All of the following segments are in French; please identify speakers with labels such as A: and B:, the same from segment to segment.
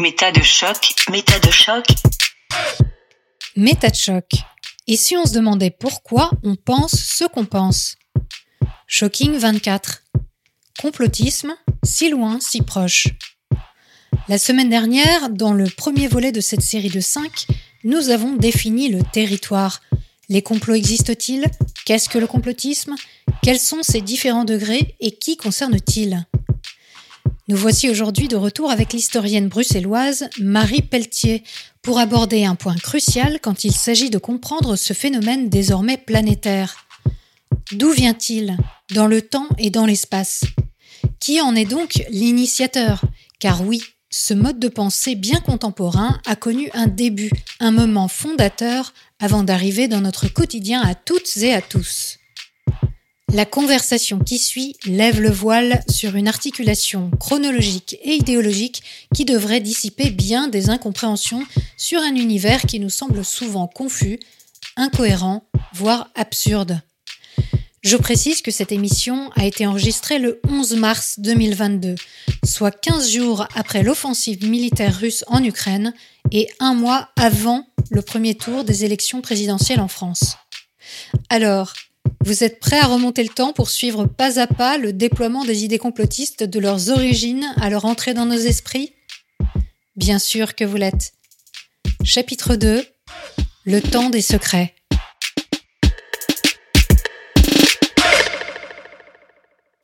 A: Méta de choc, méta de choc.
B: Méta de choc. Et si on se demandait pourquoi on pense ce qu'on pense? Shocking 24. Complotisme, si loin, si proche. La semaine dernière, dans le premier volet de cette série de 5, nous avons défini le territoire. Les complots existent-ils? Qu'est-ce que le complotisme? Quels sont ses différents degrés? Et qui concerne-t-il? Nous voici aujourd'hui de retour avec l'historienne bruxelloise Marie Pelletier pour aborder un point crucial quand il s'agit de comprendre ce phénomène désormais planétaire. D'où vient-il Dans le temps et dans l'espace? Qui en est donc l'initiateur? Car oui, ce mode de pensée bien contemporain a connu un début, un moment fondateur avant d'arriver dans notre quotidien à toutes et à tous. La conversation qui suit lève le voile sur une articulation chronologique et idéologique qui devrait dissiper bien des incompréhensions sur un univers qui nous semble souvent confus, incohérent, voire absurde. Je précise que cette émission a été enregistrée le 11 mars 2022, soit 15 jours après l'offensive militaire russe en Ukraine et un mois avant le premier tour des élections présidentielles en France. Alors, vous êtes prêt à remonter le temps pour suivre pas à pas le déploiement des idées complotistes de leurs origines à leur entrée dans nos esprits? Bien sûr que vous l'êtes. Chapitre 2 Le temps des secrets.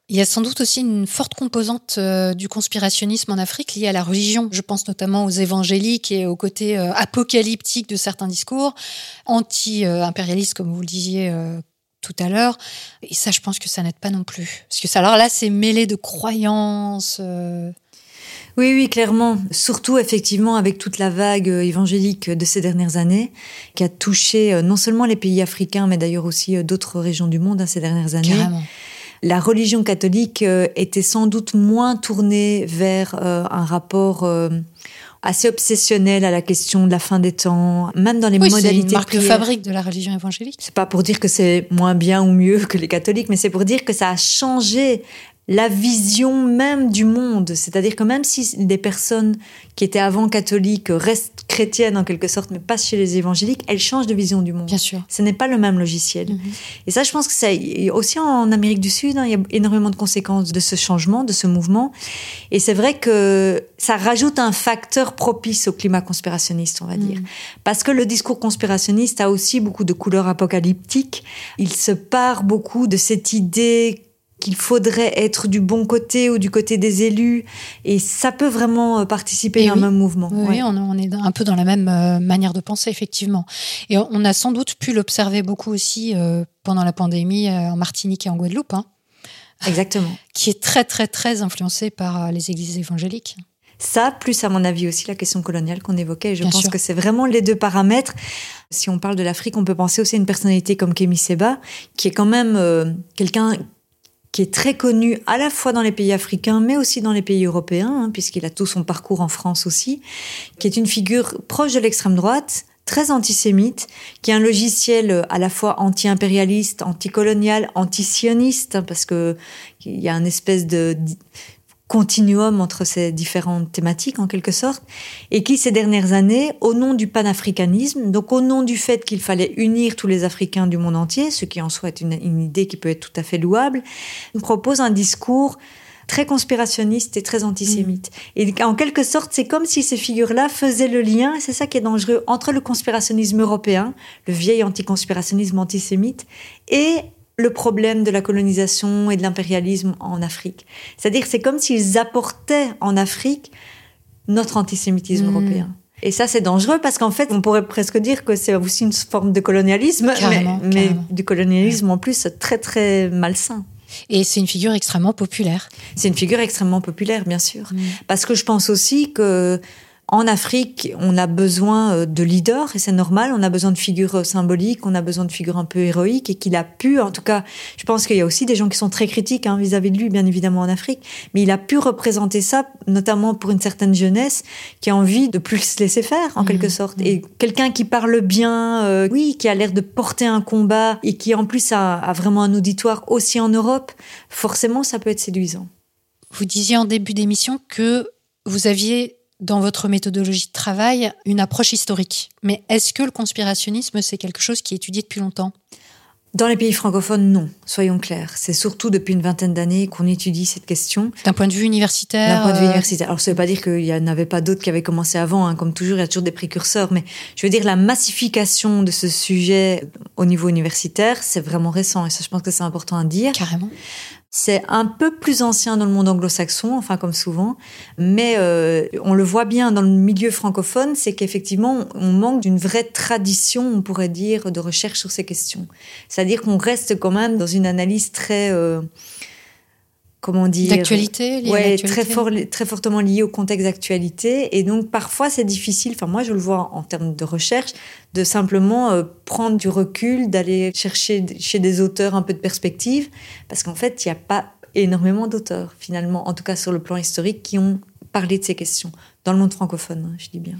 B: Il y a sans doute aussi une forte composante euh, du conspirationnisme en Afrique liée à la religion. Je pense notamment aux évangéliques et au côté euh, apocalyptique de certains discours, anti-impérialistes, comme vous le disiez, euh, tout à l'heure. Et ça, je pense que ça n'aide pas non plus. Parce que ça, alors là, c'est mêlé de croyances. Euh.
C: Oui, oui, clairement. Surtout, effectivement, avec toute la vague euh, évangélique de ces dernières années, qui a touché euh, non seulement les pays africains, mais d'ailleurs aussi d'autres régions du monde hein, ces dernières années.
B: Carrément.
C: La religion catholique était sans doute moins tournée vers un rapport assez obsessionnel à la question de la fin des temps, même dans les
B: oui,
C: modalités.
B: C'est une marque de fabrique de la religion évangélique.
C: C'est pas pour dire que c'est moins bien ou mieux que les catholiques, mais c'est pour dire que ça a changé la vision même du monde. C'est-à-dire que même si des personnes qui étaient avant catholiques restent chrétiennes en quelque sorte, mais pas chez les évangéliques, elles changent de vision du monde.
B: Bien sûr.
C: Ce n'est pas le même logiciel.
B: Mhm.
C: Et ça, je pense que c'est aussi en Amérique du Sud, hein, il y a énormément de conséquences de ce changement, de ce mouvement. Et c'est vrai que ça rajoute un facteur propice au climat conspirationniste, on va dire.
B: Mhm.
C: Parce que le discours conspirationniste a aussi beaucoup de couleurs apocalyptiques. Il se part beaucoup de cette idée qu'il faudrait être du bon côté ou du côté des élus. Et ça peut vraiment euh, participer à un
B: oui.
C: même mouvement.
B: Oui,
C: Ouais.
B: on, on est un peu dans la même euh, manière de penser, effectivement. Et on a sans doute pu l'observer beaucoup aussi euh, pendant la pandémie en Martinique et en Guadeloupe, hein,
C: Exactement.
B: qui est très, très, très influencée par les églises évangéliques.
C: Ça, plus à mon avis aussi la question coloniale qu'on évoquait. Et je
B: Bien
C: pense
B: sûr.
C: que c'est vraiment les deux paramètres. Si on parle de l'Afrique, on peut penser aussi à une personnalité comme Kémy Seba, qui est quand même euh, quelqu'un qui est très connu à la fois dans les pays africains, mais aussi dans les pays européens, hein, puisqu'il a tout son parcours en France aussi, qui est une figure proche de l'extrême droite, très antisémite, qui a un logiciel euh, à la fois anti-impérialiste, anticolonial, anti-sioniste, hein, parce que il y a une espèce de continuum entre ces différentes thématiques en quelque sorte, et qui ces dernières années, au nom du panafricanisme, donc au nom du fait qu'il fallait unir tous les Africains du monde entier, ce qui en soit est une, une idée qui peut être tout à fait louable, propose un discours très conspirationniste et très antisémite. Et en quelque sorte, c'est comme si ces figures-là faisaient le lien, et c'est ça qui est dangereux, entre le conspirationnisme européen, le vieil anticonspirationnisme antisémite, et le problème de la colonisation et de l'impérialisme en Afrique. C'est-à-dire, c'est comme s'ils apportaient en Afrique notre antisémitisme
B: Mm.
C: européen. Et ça, c'est dangereux parce qu'en fait, on pourrait presque dire que c'est aussi une forme de colonialisme,
B: Carrément,
C: mais, du colonialisme en plus très très malsain.
B: Et c'est une figure extrêmement populaire.
C: C'est une figure extrêmement populaire, bien sûr.
B: Mm.
C: Parce que je pense aussi que en Afrique, on a besoin euh, de leaders, et c'est normal, on a besoin de figures euh, symboliques, on a besoin de figures un peu héroïques, et qu'il a pu, en tout cas, je pense qu'il y a aussi des gens qui sont très critiques hein, vis-à-vis de lui, bien évidemment, en Afrique, mais il a pu représenter ça, notamment pour une certaine jeunesse qui a envie de plus se laisser faire, en
B: Mhm.
C: quelque sorte. Et quelqu'un qui parle bien, euh, oui, qui a l'air de porter un combat, et qui en plus a, a vraiment un auditoire aussi en Europe, forcément, ça peut être séduisant.
B: Vous disiez en début d'émission que vous aviez dans votre méthodologie de travail une approche historique. Mais est-ce que le conspirationnisme, c'est quelque chose qui est étudié depuis longtemps?
C: Dans les pays francophones, non, soyons clairs. C'est surtout depuis une vingtaine d'années qu'on étudie cette question.
B: D'un point de vue universitaire
C: D'un point de vue euh, universitaire. Alors, ça ne veut pas dire qu'il n'y en avait pas d'autres qui avaient commencé avant, hein. comme toujours, il y a toujours des précurseurs, mais je veux dire, la massification de ce sujet au niveau universitaire, c'est vraiment récent, et ça, je pense que c'est important à dire.
B: Carrément.
C: C'est un peu plus ancien dans le monde anglo-saxon, enfin comme souvent, mais euh, on le voit bien dans le milieu francophone, c'est qu'effectivement on manque d'une vraie tradition, on pourrait dire, de recherche sur ces questions. C'est-à-dire qu'on reste quand même dans une analyse très euh, comment dire
B: d'actualité
C: ouais très fort très fortement lié au contexte d'actualité. Et donc parfois c'est difficile enfin moi je le vois en termes de recherche de simplement euh, prendre du recul d'aller chercher chez des auteurs un peu de perspective parce qu'en fait il n'y a pas énormément d'auteurs finalement en tout cas sur le plan historique qui ont parlé de ces questions dans le monde francophone hein, je dis bien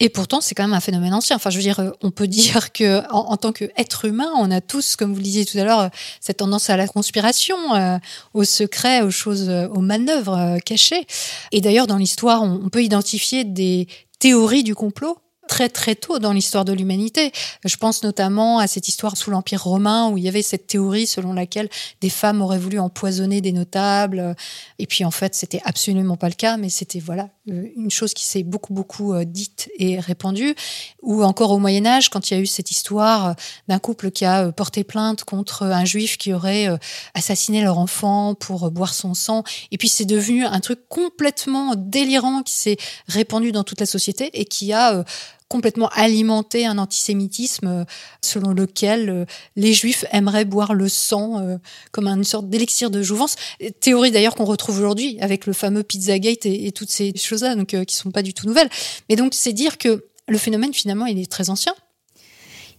B: et pourtant, c'est quand même un phénomène ancien. Enfin, je veux dire, euh, on peut dire que en, tant qu'être humain, on a tous, comme vous le disiez tout à l'heure, cette tendance à la conspiration, euh, au secret, aux choses, euh, aux manœuvres cachées. Et d'ailleurs, dans l'histoire, on peut identifier des théories du complot très très tôt dans l'histoire de l'humanité. Je pense notamment à cette histoire sous l'Empire romain où il y avait cette théorie selon laquelle des femmes auraient voulu empoisonner des notables. Et puis en fait, c'était absolument pas le cas, mais c'était voilà euh, une chose qui s'est beaucoup beaucoup euh, dite et répandue. Ou encore au Moyen Âge, quand il y a eu cette histoire euh, d'un couple qui a porté plainte contre un juif qui aurait assassiné leur enfant pour boire son sang. Et puis c'est devenu un truc complètement délirant qui s'est répandu dans toute la société et qui a complètement alimenté un antisémitisme euh, selon lequel euh, les juifs aimeraient boire le sang euh, comme une sorte d'élixir de jouvence. Théorie d'ailleurs qu'on retrouve aujourd'hui avec le fameux Pizzagate et, et toutes ces choses-là, donc qui sont pas du tout nouvelles. Mais donc c'est dire que le phénomène finalement il est très ancien.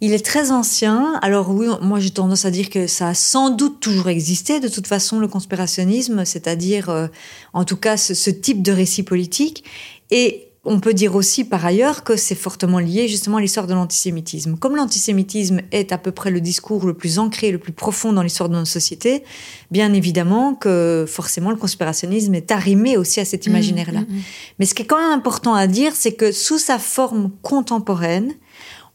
C: Il est très ancien. Alors oui, moi j'ai tendance à dire que ça a sans doute toujours existé. De toute façon, le conspirationnisme, c'est-à-dire en tout cas ce, ce, type de récit politique. Et on peut dire aussi par ailleurs que c'est fortement lié justement à l'histoire de l'antisémitisme. Comme l'antisémitisme est à peu près le discours le plus ancré, le plus profond dans l'histoire de notre société, bien évidemment que forcément le conspirationnisme est arrimé aussi à cet mmh, imaginaire-là. Mmh, mmh. Mais ce qui est quand même important à dire, c'est que sous sa forme contemporaine,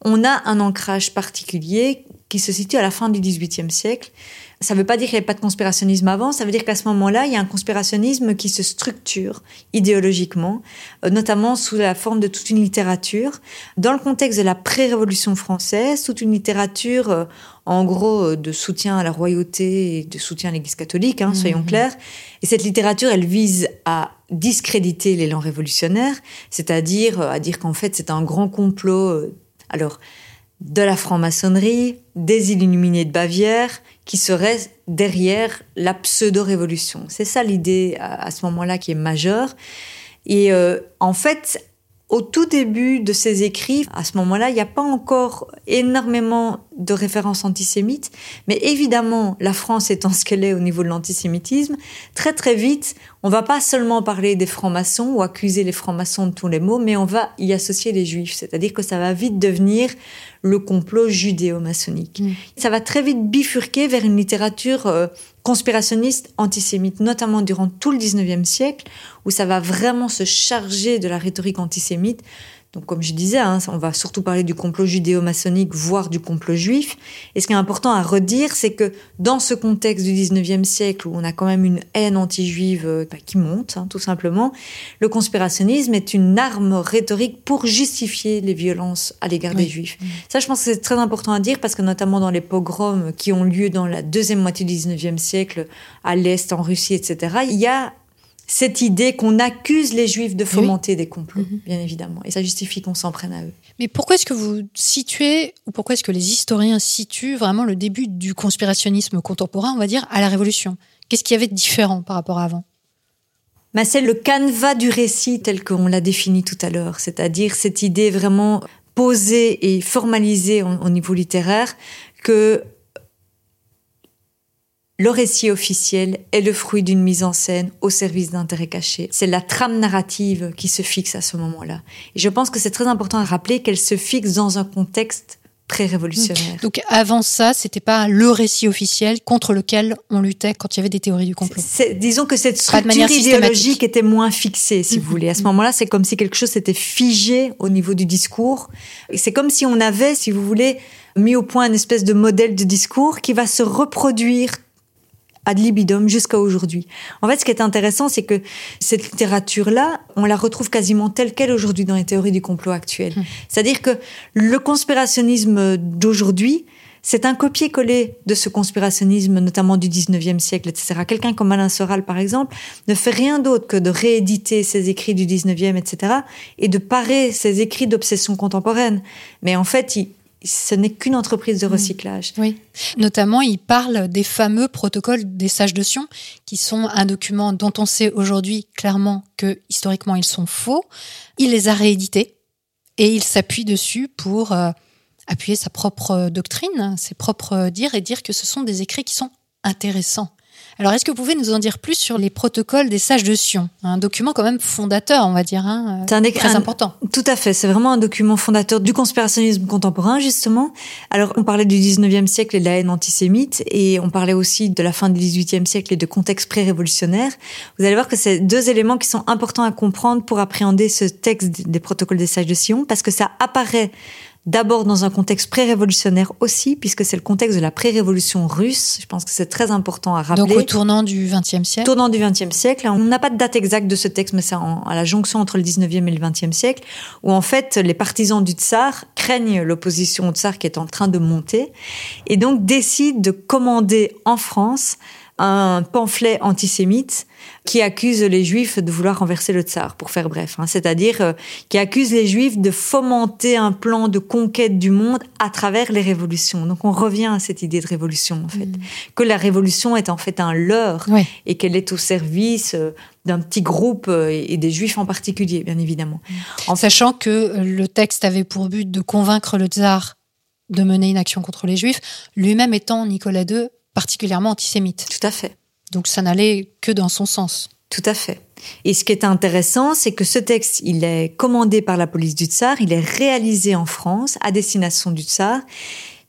C: on a un ancrage particulier qui se situe à la fin du XVIIIe siècle ça ne veut pas dire qu'il n'y avait pas de conspirationnisme avant, ça veut dire qu'à ce moment-là, il y a un conspirationnisme qui se structure idéologiquement, euh, notamment sous la forme de toute une littérature. Dans le contexte de la pré-révolution française, toute une littérature, euh, en gros, euh, de soutien à la royauté et de soutien à l'Église catholique, hein, soyons mmh. clairs. Et cette littérature, elle vise à discréditer l'élan révolutionnaire, c'est-à-dire à dire qu'en fait, c'est un grand complot. Alors, de la franc-maçonnerie, des illuminés de Bavière, qui serait derrière la pseudo-révolution. C'est ça l'idée à, ce moment-là qui est majeure. Et euh, en fait, au tout début de ses écrits, à ce moment-là, il n'y a pas encore énormément de références antisémites, mais évidemment, la France étant ce qu'elle est au niveau de l'antisémitisme, très très vite, on va pas seulement parler des francs-maçons ou accuser les francs-maçons de tous les maux, mais on va y associer les juifs, c'est-à-dire que ça va vite devenir le complot judéo-maçonnique. Mm. Ça va très vite bifurquer vers une littérature euh, conspirationniste antisémite, notamment durant tout le 19e siècle, où ça va vraiment se charger de la rhétorique antisémite donc, comme je disais, hein, on va surtout parler du complot judéo-maçonnique, voire du complot juif. Et ce qui est important à redire, c'est que dans ce contexte du 19e siècle, où on a quand même une haine anti-juive euh, bah, qui monte, hein, tout simplement, le conspirationnisme est une arme rhétorique pour justifier les violences à l'égard des juifs. Ça, je pense que c'est très important à dire, parce que notamment dans les pogroms qui ont lieu dans la deuxième moitié du 19e siècle, à l'Est, en Russie, etc., il y a cette idée qu'on accuse les juifs de fomenter des complots, mhm. bien évidemment. Et ça justifie qu'on s'en prenne à eux.
B: Mais pourquoi est-ce que vous situez, ou pourquoi est-ce que les historiens situent vraiment le début du conspirationnisme contemporain, on va dire, à la Révolution? Qu'est-ce qu'il y avait de différent par rapport à avant?
C: Bah, C'est le canevas du récit tel qu'on l'a défini tout à l'heure, c'est-à-dire cette idée vraiment posée et formalisée au niveau littéraire que le récit officiel est le fruit d'une mise en scène au service d'intérêts cachés. C'est la trame narrative qui se fixe à ce moment-là. Et je pense que c'est très important à rappeler qu'elle se fixe dans un contexte pré-révolutionnaire.
B: Donc avant ça, c'était pas le récit officiel contre lequel on luttait quand il y avait des théories du complot.
C: Disons que cette structure idéologique était moins fixée, si vous
B: Mhm.
C: voulez. À ce moment-là, c'est comme si quelque chose s'était figé au niveau du discours. C'est comme si on avait, si vous voulez, mis au point une espèce de modèle de discours qui va se reproduire ad libidum jusqu'à aujourd'hui. En fait, ce qui est intéressant, c'est que cette littérature-là, on la retrouve quasiment telle qu'elle aujourd'hui dans les théories du complot actuelles.
B: Hmm.
C: C'est-à-dire que le conspirationnisme d'aujourd'hui, c'est un copier-coller de ce conspirationnisme, notamment du 19e siècle, etc. Quelqu'un comme Alain Soral, par exemple, ne fait rien d'autre que de rééditer ses écrits du 19e, etc., et de parer ses écrits d'obsession contemporaine. Mais en fait, il- ce n'est qu'une entreprise de recyclage.
B: Oui. Notamment, il parle des fameux protocoles des sages de Sion, qui sont un document dont on sait aujourd'hui clairement que historiquement ils sont faux. Il les a réédités et il s'appuie dessus pour euh, appuyer sa propre doctrine, ses propres dires et dire que ce sont des écrits qui sont intéressants. Alors, est-ce que vous pouvez nous en dire plus sur les protocoles des sages de Sion? Un document quand même fondateur, on va dire, hein,
C: C'est un
B: très
C: un-
B: important.
C: Tout à fait, c'est vraiment un document fondateur du conspirationnisme contemporain, justement. Alors, on parlait du 19e siècle et de la haine antisémite, et on parlait aussi de la fin du 18e siècle et de contexte pré-révolutionnaire. Vous allez voir que c'est deux éléments qui sont importants à comprendre pour appréhender ce texte des protocoles des sages de Sion, parce que ça apparaît D'abord dans un contexte pré-révolutionnaire aussi, puisque c'est le contexte de la pré-révolution russe. Je pense que c'est très important à rappeler.
B: Donc, au tournant du XXe siècle?
C: Tournant du XXe siècle. On n'a pas de date exacte de ce texte, mais c'est à la jonction entre le XIXe et le XXe siècle, où en fait les partisans du tsar craignent l'opposition au tsar qui est en train de monter, et donc décident de commander en France un pamphlet antisémite qui accuse les juifs de vouloir renverser le tsar, pour faire bref. hein. C'est-à-dire euh, qui accuse les juifs de fomenter un plan de conquête du monde à travers les révolutions. Donc on revient à cette idée de révolution, en fait. Que la révolution est en fait un leurre
B: Ouais.
C: et qu'elle est au service euh, d'un petit groupe euh, et des juifs en particulier, bien évidemment. En
B: Sachant que le texte avait pour but de convaincre le tsar de mener une action contre les juifs, lui-même étant Nicolas II particulièrement antisémite.
C: Tout à fait.
B: Donc ça n'allait que dans son sens.
C: Tout à fait. Et ce qui est intéressant, c'est que ce texte, il est commandé par la police du tsar, il est réalisé en France à destination du tsar.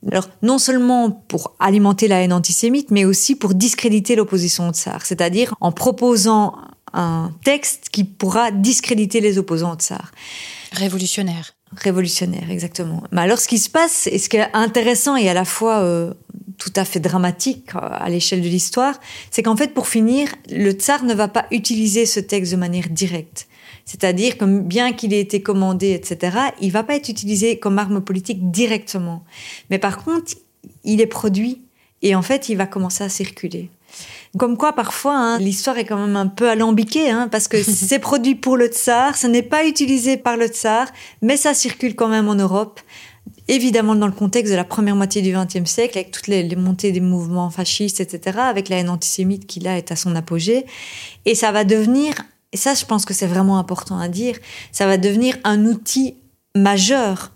C: Alors, non seulement pour alimenter la haine antisémite, mais aussi pour discréditer l'opposition au tsar. C'est-à-dire en proposant un texte qui pourra discréditer les opposants au tsar.
B: Révolutionnaire.
C: Révolutionnaire, exactement. Mais alors, ce qui se passe, et ce qui est intéressant et à la fois euh, tout à fait dramatique euh, à l'échelle de l'histoire, c'est qu'en fait, pour finir, le tsar ne va pas utiliser ce texte de manière directe. C'est-à-dire que bien qu'il ait été commandé, etc., il va pas être utilisé comme arme politique directement. Mais par contre, il est produit et en fait, il va commencer à circuler. Comme quoi, parfois, hein, l'histoire est quand même un peu alambiquée, hein, parce que c'est produit pour le tsar, ce n'est pas utilisé par le tsar, mais ça circule quand même en Europe. Évidemment, dans le contexte de la première moitié du XXe siècle, avec toutes les, les montées des mouvements fascistes, etc., avec la haine antisémite qui là est à son apogée. Et ça va devenir, et ça je pense que c'est vraiment important à dire, ça va devenir un outil majeur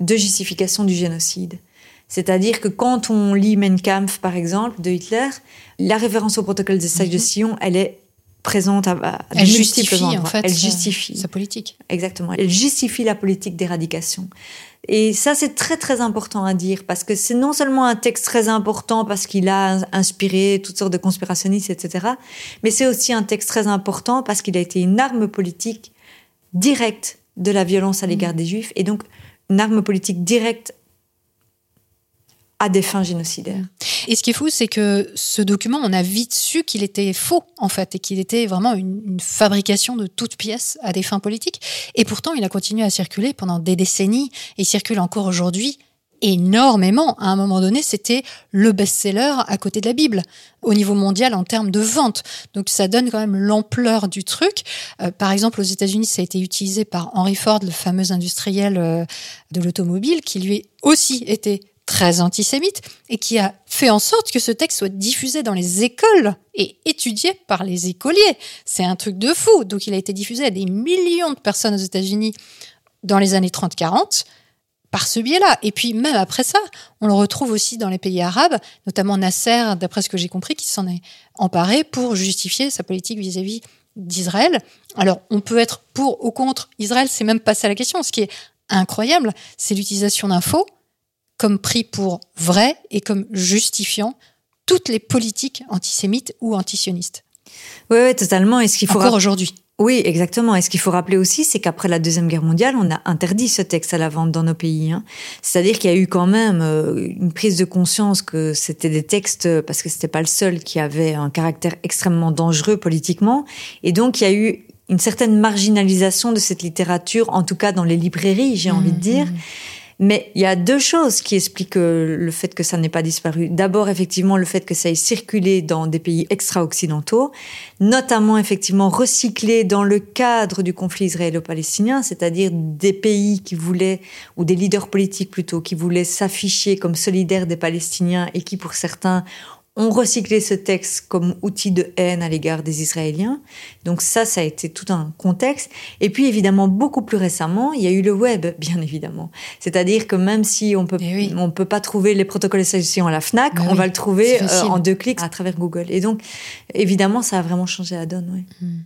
C: de justification du génocide. C'est-à-dire que quand on lit Mein Kampf, par exemple, de Hitler, la référence au protocole des sages de Sion, elle est présente à, à
B: Elle justifie en fait
C: Elle justifie.
B: sa politique.
C: Exactement. Elle justifie la politique d'éradication. Et ça, c'est très, très important à dire parce que c'est non seulement un texte très important parce qu'il a inspiré toutes sortes de conspirationnistes, etc., mais c'est aussi un texte très important parce qu'il a été une arme politique directe de la violence à l'égard des Juifs et donc une arme politique directe à des fins génocidaires.
B: Et ce qui est fou, c'est que ce document, on a vite su qu'il était faux, en fait, et qu'il était vraiment une, fabrication de toutes pièces à des fins politiques. Et pourtant, il a continué à circuler pendant des décennies, et circule encore aujourd'hui énormément. À un moment donné, c'était le best-seller à côté de la Bible, au niveau mondial en termes de vente. Donc ça donne quand même l'ampleur du truc. Euh, par exemple, aux États-Unis, ça a été utilisé par Henry Ford, le fameux industriel euh, de l'automobile, qui lui aussi était très antisémite et qui a fait en sorte que ce texte soit diffusé dans les écoles et étudié par les écoliers. C'est un truc de fou. Donc il a été diffusé à des millions de personnes aux États-Unis dans les années 30-40 par ce biais-là. Et puis même après ça, on le retrouve aussi dans les pays arabes, notamment Nasser, d'après ce que j'ai compris, qui s'en est emparé pour justifier sa politique vis-à-vis d'Israël. Alors on peut être pour ou contre Israël, c'est même pas ça la question. Ce qui est incroyable, c'est l'utilisation faux comme pris pour vrai et comme justifiant toutes les politiques antisémites ou antisionistes.
C: Oui, oui, totalement. Et ce qu'il faut
B: Encore aujourd'hui.
C: Oui, exactement. Et ce qu'il faut rappeler aussi, c'est qu'après la Deuxième Guerre mondiale, on a interdit ce texte à la vente dans nos pays. Hein. C'est-à-dire qu'il y a eu quand même euh, une prise de conscience que c'était des textes, parce que c'était pas le seul qui avait un caractère extrêmement dangereux politiquement. Et donc, il y a eu une certaine marginalisation de cette littérature, en tout cas dans les librairies, j'ai envie de mmh, dire. Mmh. Mais il y a deux choses qui expliquent euh, le fait que ça n'ait pas disparu. D'abord, effectivement, le fait que ça ait circulé dans des pays extra-occidentaux, notamment, effectivement, recyclé dans le cadre du conflit israélo-palestinien, c'est-à-dire des pays qui voulaient, ou des leaders politiques plutôt, qui voulaient s'afficher comme solidaires des Palestiniens et qui, pour certains, ont recyclé ce texte comme outil de haine à l'égard des Israéliens. Donc ça, ça a été tout un contexte. Et puis évidemment, beaucoup plus récemment, il y a eu le web, bien évidemment. C'est-à-dire que même si on peut, eh on peut pas trouver les protocoles de salutation à la Fnac, on va le trouver euh, en deux clics à travers Google. Et donc, évidemment, ça a vraiment changé la donne. Oui. Hmm.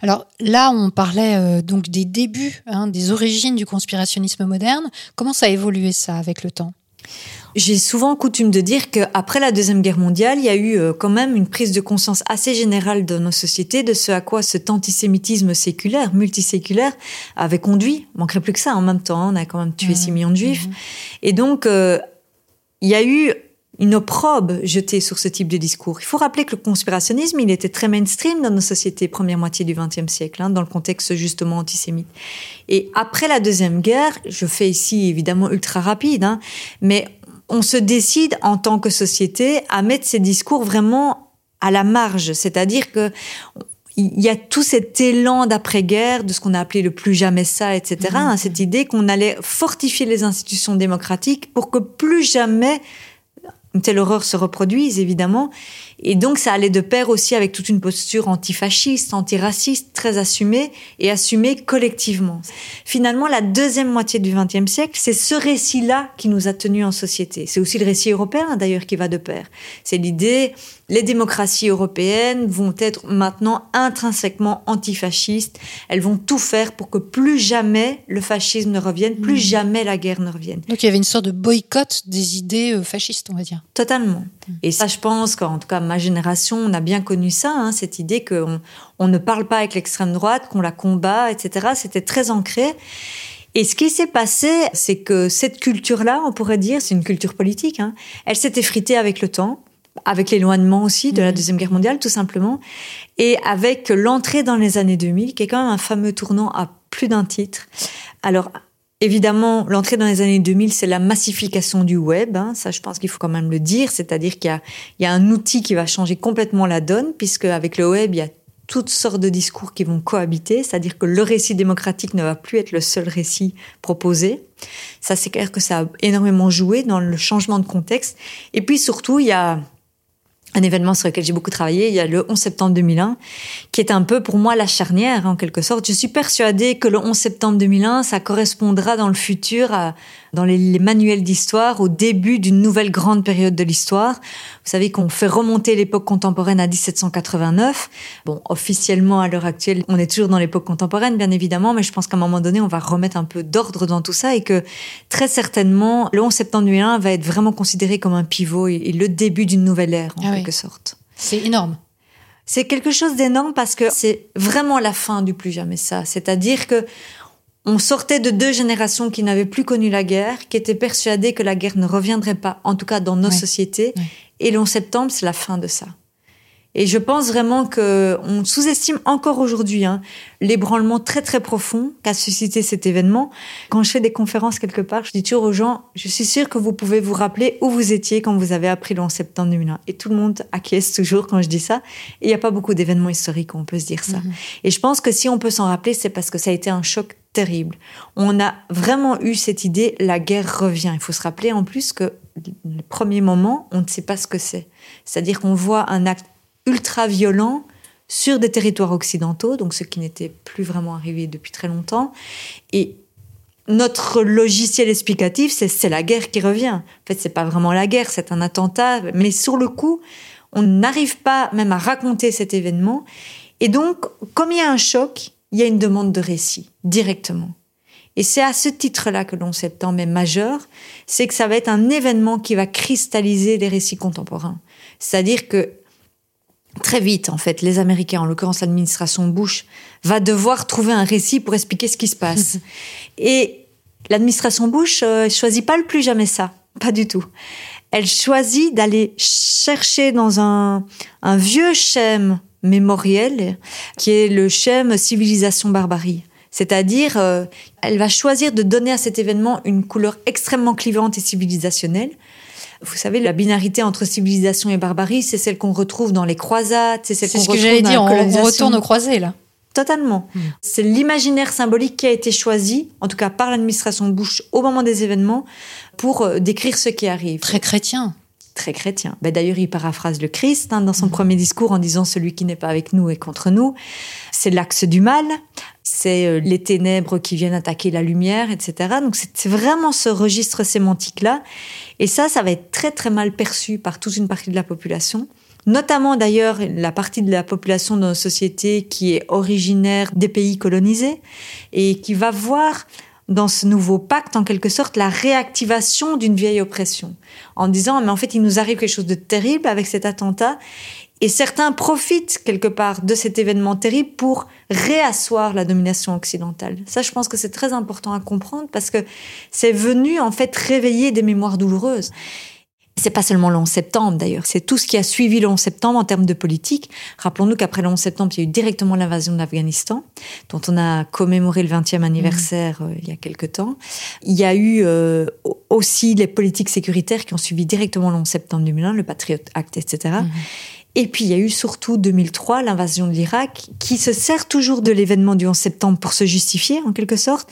B: Alors là, on parlait euh, donc des débuts, hein, des origines du conspirationnisme moderne. Comment ça a évolué ça avec le temps?
C: J'ai souvent coutume de dire qu'après la Deuxième Guerre mondiale, il y a eu euh, quand même une prise de conscience assez générale dans nos sociétés de ce à quoi cet antisémitisme séculaire, multiséculaire, avait conduit. Il manquerait plus que ça en même temps. On a quand même tué 6 mmh. millions de juifs. Mmh. Et donc, euh, il y a eu une opprobe jetée sur ce type de discours. Il faut rappeler que le conspirationnisme, il était très mainstream dans nos sociétés première moitié du XXe siècle, hein, dans le contexte justement antisémite. Et après la Deuxième Guerre, je fais ici évidemment ultra rapide, hein, mais on se décide en tant que société à mettre ces discours vraiment à la marge, c'est-à-dire que il y a tout cet élan d'après-guerre, de ce qu'on a appelé le plus jamais ça, etc. Mmh. Hein, cette idée qu'on allait fortifier les institutions démocratiques pour que plus jamais une telle horreur se reproduise, évidemment. Et donc, ça allait de pair aussi avec toute une posture antifasciste, antiraciste, très assumée et assumée collectivement. Finalement, la deuxième moitié du XXe siècle, c'est ce récit-là qui nous a tenus en société. C'est aussi le récit européen, d'ailleurs, qui va de pair. C'est l'idée les démocraties européennes vont être maintenant intrinsèquement antifascistes. Elles vont tout faire pour que plus jamais le fascisme ne revienne, plus mmh. jamais la guerre ne revienne.
B: Donc il y avait une sorte de boycott des idées euh, fascistes, on va dire.
C: Totalement. Mmh. Et ça, je pense qu'en tout cas, ma génération, on a bien connu ça, hein, cette idée qu'on on ne parle pas avec l'extrême droite, qu'on la combat, etc. C'était très ancré. Et ce qui s'est passé, c'est que cette culture-là, on pourrait dire, c'est une culture politique, hein, elle s'est effritée avec le temps avec l'éloignement aussi de la mmh. Deuxième Guerre mondiale, tout simplement, et avec l'entrée dans les années 2000, qui est quand même un fameux tournant à plus d'un titre. Alors, Évidemment, l'entrée dans les années 2000, c'est la massification du web. Hein. Ça, je pense qu'il faut quand même le dire. C'est-à-dire qu'il y, y a, un outil qui va changer complètement la donne, puisque avec le web, il y a toutes sortes de discours qui vont cohabiter. C'est-à-dire que le récit démocratique ne va plus être le seul récit proposé. Ça, c'est clair que ça a énormément joué dans le changement de contexte. Et puis surtout, il y a un événement sur lequel j'ai beaucoup travaillé, il y a le 11 septembre 2001, qui est un peu pour moi la charnière en quelque sorte. Je suis persuadée que le 11 septembre 2001, ça correspondra dans le futur à, dans les, manuels d'histoire au début d'une nouvelle grande période de l'histoire. Vous savez qu'on fait remonter l'époque contemporaine à 1789. Bon, officiellement à l'heure actuelle, on est toujours dans l'époque contemporaine, bien évidemment, mais je pense qu'à un moment donné, on va remettre un peu d'ordre dans tout ça et que très certainement, le 11 septembre 2001 va être vraiment considéré comme un pivot et, le début d'une nouvelle ère, en ah quelque sorte.
B: C'est énorme.
C: C'est quelque chose d'énorme parce que c'est vraiment la fin du plus jamais ça. C'est-à-dire que on sortait de deux générations qui n'avaient plus connu la guerre, qui étaient persuadées que la guerre ne reviendrait pas, en tout cas dans nos sociétés. Et le 11 septembre, c'est la fin de ça. Et je pense vraiment que on sous-estime encore aujourd'hui hein, l'ébranlement très très profond qu'a suscité cet événement. Quand je fais des conférences quelque part, je dis toujours aux gens, je suis sûre que vous pouvez vous rappeler où vous étiez quand vous avez appris le 11 septembre 2001. Et tout le monde acquiesce toujours quand je dis ça. Et il n'y a pas beaucoup d'événements historiques où on peut se dire ça. Mhm. Et je pense que si on peut s'en rappeler, c'est parce que ça a été un choc terrible. On a vraiment eu cette idée, la guerre revient. Il faut se rappeler en plus que le premier moment, on ne sait pas ce que c'est. C'est-à-dire qu'on voit un acte ultra violent sur des territoires occidentaux, donc ce qui n'était plus vraiment arrivé depuis très longtemps. Et notre logiciel explicatif, c'est la guerre qui revient. En fait, c'est pas vraiment la guerre, c'est un attentat, mais sur le coup, on n'arrive pas même à raconter cet événement. Et donc, comme il y a un choc, il y a une demande de récit directement. Et c'est à ce titre-là que l'11 septembre est majeur, c'est que ça va être un événement qui va cristalliser les récits contemporains. C'est-à-dire que très vite, en fait, les Américains, en l'occurrence l'administration Bush, va devoir trouver un récit pour expliquer ce qui se passe. Et l'administration Bush euh, choisit pas le plus jamais ça, pas du tout. Elle choisit d'aller chercher dans un, un vieux schème mémoriel qui est le schème civilisation barbarie. C'est-à-dire, euh, elle va choisir de donner à cet événement une couleur extrêmement clivante et civilisationnelle. Vous savez, la binarité entre civilisation et barbarie, c'est celle qu'on retrouve dans les croisades, c'est celle
B: C'est
C: qu'on
B: ce que
C: retrouve
B: j'allais
C: dans
B: dire, on, retourne aux croisés là.
C: Totalement.
B: Mm.
C: C'est l'imaginaire symbolique qui a été choisi, en tout cas par l'administration Bush au moment des événements, pour euh, décrire ce qui arrive.
B: Très chrétien.
C: Très chrétien. Ben, D'ailleurs, il paraphrase le Christ hein, dans son premier discours en disant celui qui n'est pas avec nous est contre nous. C'est l'axe du mal, c'est euh, les ténèbres qui viennent attaquer la lumière, etc. Donc c'est c'est vraiment ce registre sémantique-là. Et ça, ça va être très très mal perçu par toute une partie de la population. Notamment d'ailleurs la partie de la population de nos sociétés qui est originaire des pays colonisés et qui va voir dans ce nouveau pacte, en quelque sorte, la réactivation d'une vieille oppression. En disant, mais en fait, il nous arrive quelque chose de terrible avec cet attentat. Et certains profitent quelque part de cet événement terrible pour réasseoir la domination occidentale. Ça, je pense que c'est très important à comprendre parce que c'est venu, en fait, réveiller des mémoires douloureuses. C'est pas seulement le 11 septembre d'ailleurs, c'est tout ce qui a suivi le 11 septembre en termes de politique. Rappelons-nous qu'après le 11 septembre, il y a eu directement l'invasion de l'Afghanistan, dont on a commémoré le 20e anniversaire euh, il y a quelque temps. Il y a eu euh, aussi les politiques sécuritaires qui ont suivi directement le 11 septembre 2001, le Patriot Act, etc. Et puis il y a eu surtout 2003 l'invasion de l'Irak, qui se sert toujours de l'événement du 11 septembre pour se justifier en quelque sorte,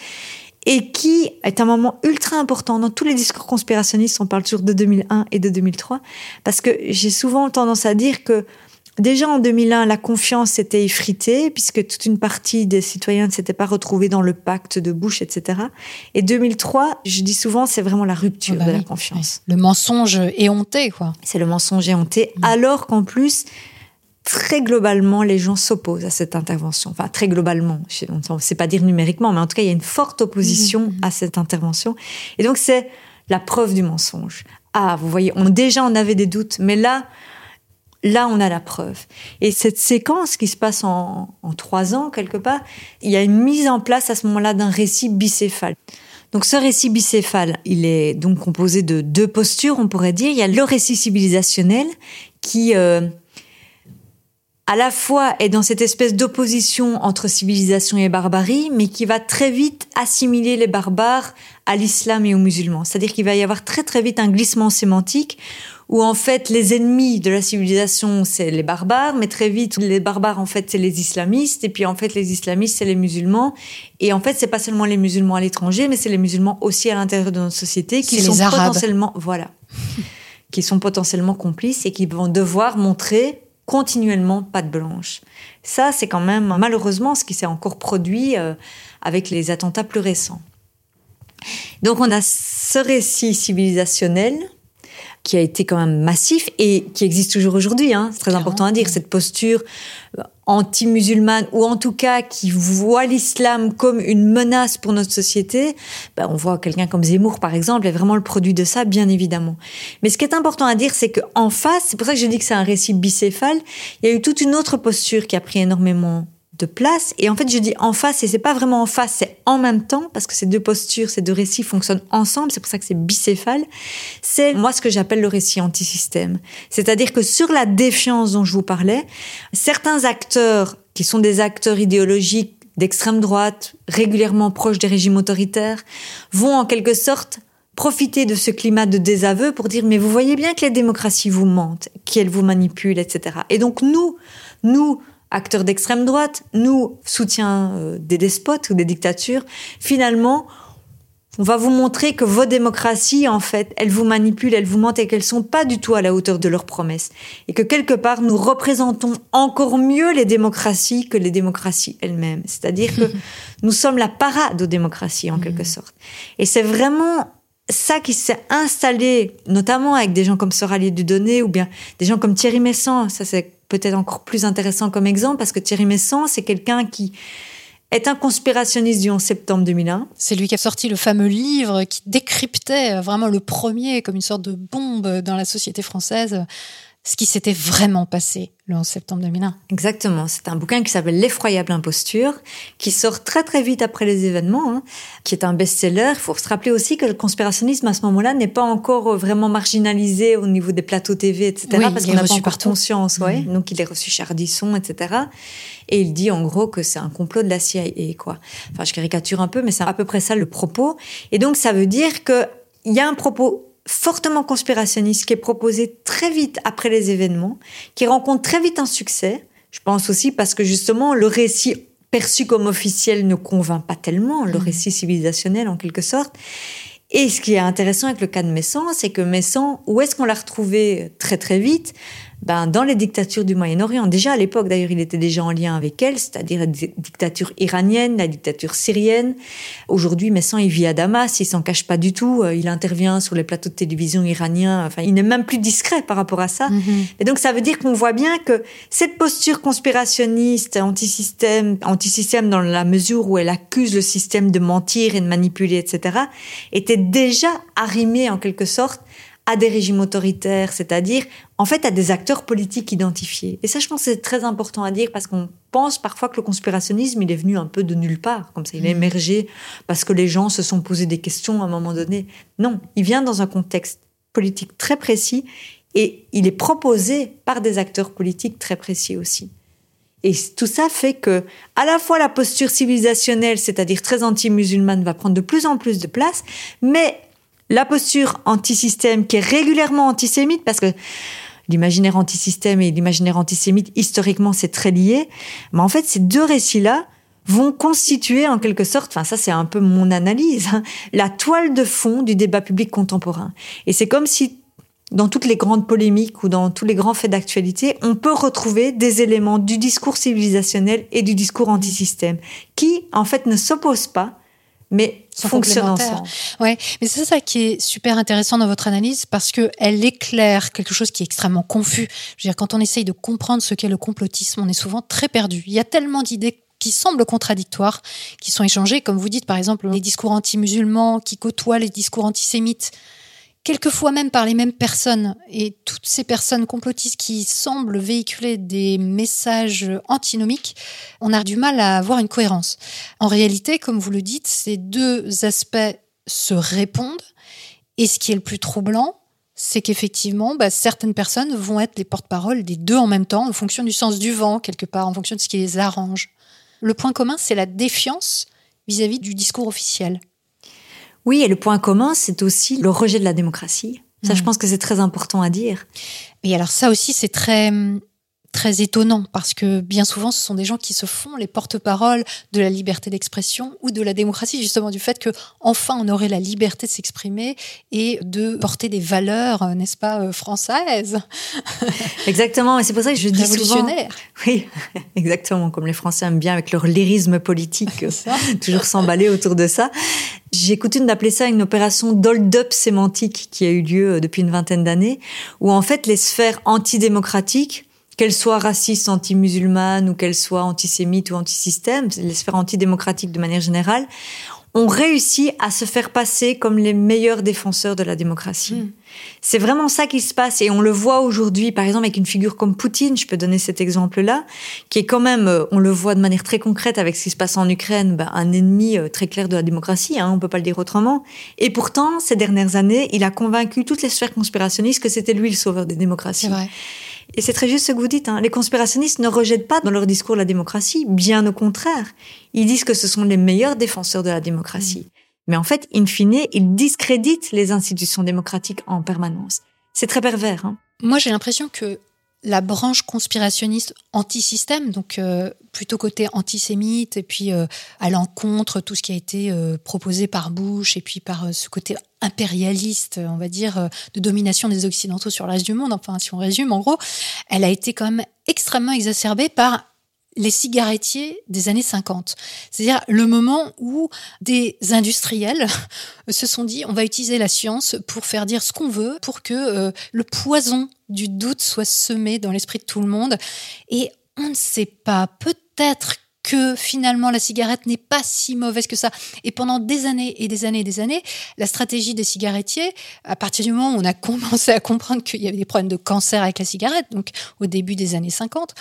C: et qui est un moment ultra important dans tous les discours conspirationnistes. On parle toujours de 2001 et de 2003, parce que j'ai souvent tendance à dire que déjà en 2001, la confiance était effritée, puisque toute une partie des citoyens ne s'étaient pas retrouvés dans le pacte de Bush, etc. Et 2003, je dis souvent, c'est vraiment la rupture
B: Ah bah
C: de la confiance.
B: oui. Le mensonge éhonté, quoi.
C: C'est le mensonge éhonté, alors qu'en plus, très globalement, les gens s'opposent à cette intervention. Enfin, très globalement, je ne sais pas dire numériquement, mais en tout cas, il y a une forte opposition à cette intervention. Et donc, c'est la preuve du mensonge. Ah, vous voyez, on, déjà, on avait des doutes, mais là, là, on a la preuve. Et cette séquence qui se passe en, en trois ans, quelque part, il y a une mise en place à ce moment-là d'un récit bicéphale. Donc ce récit bicéphale, il est donc composé de deux postures, on pourrait dire. Il y a le récit civilisationnel qui, euh, à la fois est dans cette espèce d'opposition entre civilisation et barbarie, mais qui va très vite assimiler les barbares à l'islam et aux musulmans. C'est-à-dire qu'il va y avoir très très vite un glissement sémantique où en fait les ennemis de la civilisation c'est les barbares, mais très vite les barbares en fait c'est les islamistes et puis en fait les islamistes c'est les musulmans et en fait c'est pas seulement les musulmans à l'étranger mais c'est les musulmans aussi à l'intérieur de notre société qui sont
B: les
C: potentiellement voilà qui sont potentiellement complices et qui vont devoir montrer continuellement patte blanche. Ça, c'est quand même malheureusement ce qui s'est encore produit euh, avec les attentats plus récents. Donc on a ce récit civilisationnel qui a été quand même massif et qui existe toujours aujourd'hui. Hein. C'est très
B: Clairement,
C: important à dire. Cette posture anti-musulmane ou en tout cas qui voit l'islam comme une menace pour notre société. Ben, on voit quelqu'un comme Zemmour par exemple est vraiment le produit de ça, bien évidemment. Mais ce qui est important à dire, c'est qu'en face, c'est pour ça que je dis que c'est un récit bicéphale. Il y a eu toute une autre posture qui a pris énormément place. Et en fait, je dis en face, et c'est pas vraiment en face, c'est en même temps, parce que ces deux postures, ces deux récits fonctionnent ensemble. C'est pour ça que c'est bicéphale. C'est moi ce que j'appelle le récit antisystème. C'est-à-dire que sur la défiance dont je vous parlais, certains acteurs qui sont des acteurs idéologiques d'extrême droite, régulièrement proches des régimes autoritaires, vont en quelque sorte profiter de ce climat de désaveu pour dire mais vous voyez bien que les démocraties vous mentent, qu'elles vous manipulent, etc. Et donc nous, nous, acteurs d'extrême droite, nous, soutiens euh, des despotes ou des dictatures, finalement, on va vous montrer que vos démocraties, en fait, elles vous manipulent, elles vous mentent et qu'elles sont pas du tout à la hauteur de leurs promesses. Et que quelque part, nous représentons encore mieux les démocraties que les démocraties elles-mêmes. C'est-à-dire que nous sommes la parade aux démocraties, en quelque sorte. Et c'est vraiment ça qui s'est installé, notamment avec des gens comme Soralier Dudonné ou bien des gens comme Thierry Messant. Ça, c'est peut-être encore plus intéressant comme exemple parce que Thierry Messant, c'est quelqu'un qui est un conspirationniste du 11 septembre 2001.
B: C'est lui qui a sorti le fameux livre qui décryptait vraiment le premier comme une sorte de bombe dans la société française ce qui s'était vraiment passé le 11 septembre 2001.
C: Exactement. C'est un bouquin qui s'appelle L'effroyable imposture, qui sort très très vite après les événements, hein, qui est un best-seller. Il faut se rappeler aussi que le conspirationnisme à ce moment-là n'est pas encore vraiment marginalisé au niveau des plateaux TV, etc. parce qu'on n'a pas encore conscience. Ouais. Mhm. Donc il est reçu chez Ardisson, etc. Et il dit en gros que c'est un complot de la CIA, quoi. Enfin, je caricature un peu, mais c'est à peu près ça le propos. Et donc ça veut dire que il y a un propos fortement conspirationniste qui est proposé très vite après les événements, qui rencontre très vite un succès. Je pense aussi parce que justement le récit perçu comme officiel ne convainc pas tellement, le mmh. récit civilisationnel en quelque sorte. Et ce qui est intéressant avec le cas de Messan, c'est que Messan, où est-ce qu'on l'a retrouvé très très vite? Ben, dans les dictatures du Moyen-Orient. Déjà à l'époque, d'ailleurs, il était déjà en lien avec elles, c'est-à-dire la dictature iranienne, la dictature syrienne. Aujourd'hui, Messan, il vit à Damas, il s'en cache pas du tout. Euh, il intervient sur les plateaux de télévision iraniens. Enfin, il n'est même plus discret par rapport à ça. Mm-hmm. Et donc, ça veut dire qu'on voit bien que cette posture conspirationniste, anti-système, anti-système dans la mesure où elle accuse le système de mentir et de manipuler, etc., était déjà arrimée en quelque sorte à des régimes autoritaires, c'est-à-dire en fait à des acteurs politiques identifiés. Et ça, je pense, c'est très important à dire parce qu'on pense parfois que le conspirationnisme, il est venu un peu de nulle part, comme ça, il est mmh. émergé parce que les gens se sont posés des questions à un moment donné. Non, il vient dans un contexte politique très précis et il est proposé par des acteurs politiques très précis aussi. Et tout ça fait que, à la fois la posture civilisationnelle, c'est-à-dire très anti-musulmane, va prendre de plus en plus de place, mais la posture anti-système qui est régulièrement antisémite, parce que l'imaginaire anti-système et l'imaginaire antisémite, historiquement, c'est très lié. Mais en fait, ces deux récits-là vont constituer en quelque sorte, enfin ça c'est un peu mon analyse, hein, la toile de fond du débat public contemporain. Et c'est comme si dans toutes les grandes polémiques ou dans tous les grands faits d'actualité, on peut retrouver des éléments du discours civilisationnel et du discours anti-système qui, en fait, ne s'opposent pas, mais fonctionnent ensemble.
B: Ouais, mais c'est ça qui est super intéressant dans votre analyse parce que elle éclaire quelque chose qui est extrêmement confus. Je veux dire, quand on essaye de comprendre ce qu'est le complotisme, on est souvent très perdu. Il y a tellement d'idées qui semblent contradictoires, qui sont échangées, comme vous dites, par exemple, les discours anti-musulmans qui côtoient les discours antisémites quelquefois même par les mêmes personnes, et toutes ces personnes complotistes qui semblent véhiculer des messages antinomiques, on a du mal à avoir une cohérence. En réalité, comme vous le dites, ces deux aspects se répondent, et ce qui est le plus troublant, c'est qu'effectivement, bah, certaines personnes vont être les porte-parole des deux en même temps, en fonction du sens du vent, quelque part, en fonction de ce qui les arrange. Le point commun, c'est la défiance vis à -vis du discours officiel.
C: Oui, et le point commun, c'est aussi le rejet de la démocratie. Ça, je mm. pense que c'est très important à dire.
B: Et alors ça aussi, c'est très très étonnant parce que bien souvent ce sont des gens qui se font les porte-parole de la liberté d'expression ou de la démocratie justement du fait que enfin on aurait la liberté de s'exprimer et de porter des valeurs n'est-ce pas euh, françaises?
C: Exactement et c'est pour ça que je dis
B: souvent
C: oui exactement comme les Français aiment bien avec leur lyrisme politique toujours s'emballer autour de ça j'ai coutume d'appeler ça une opération d'hold-up sémantique qui a eu lieu euh, depuis une vingtaine d'années où en fait les sphères antidémocratiques qu'elles soient racistes, anti-musulmanes ou qu'elles soient antisémites ou anti-système, les sphères antidémocratiques de manière générale, ont réussi à se faire passer comme les meilleurs défenseurs de la démocratie. Hmm. C'est vraiment ça qui se passe et on le voit aujourd'hui, par exemple avec une figure comme Poutine, je peux donner cet exemple-là, qui est quand même, euh, on le voit de manière très concrète avec ce qui se passe en Ukraine, ben, un ennemi euh, très clair de la démocratie, hein, on peut pas le dire autrement. Et pourtant, ces dernières années, il a convaincu toutes les sphères conspirationnistes que c'était lui le sauveur des démocraties.
B: Vrai.
C: Et c'est très juste ce que vous dites. Hein. Les conspirationnistes ne rejettent pas dans leur discours la démocratie, bien au contraire. Ils disent que ce sont les meilleurs défenseurs de la démocratie. Mm. Mais en fait, in fine, ils discréditent les institutions démocratiques en permanence. C'est très pervers. Hein.
B: Moi, j'ai l'impression que la branche conspirationniste anti-système, donc euh, plutôt côté antisémite, et puis euh, à l'encontre tout ce qui a été euh, proposé par Bush, et puis par ce côté impérialiste, on va dire, de domination des Occidentaux sur l'âge du monde, enfin si on résume en gros, elle a été quand même extrêmement exacerbée par les cigarettiers des années 50. C'est-à-dire le moment où des industriels se sont dit on va utiliser la science pour faire dire ce qu'on veut, pour que euh, le poison du doute soit semé dans l'esprit de tout le monde. Et on ne sait pas, peut-être que finalement la cigarette n'est pas si mauvaise que ça. Et pendant des années et des années et des années, la stratégie des cigarettiers, à partir du moment où on a commencé à comprendre qu'il y avait des problèmes de cancer avec la cigarette, donc au début des années 50,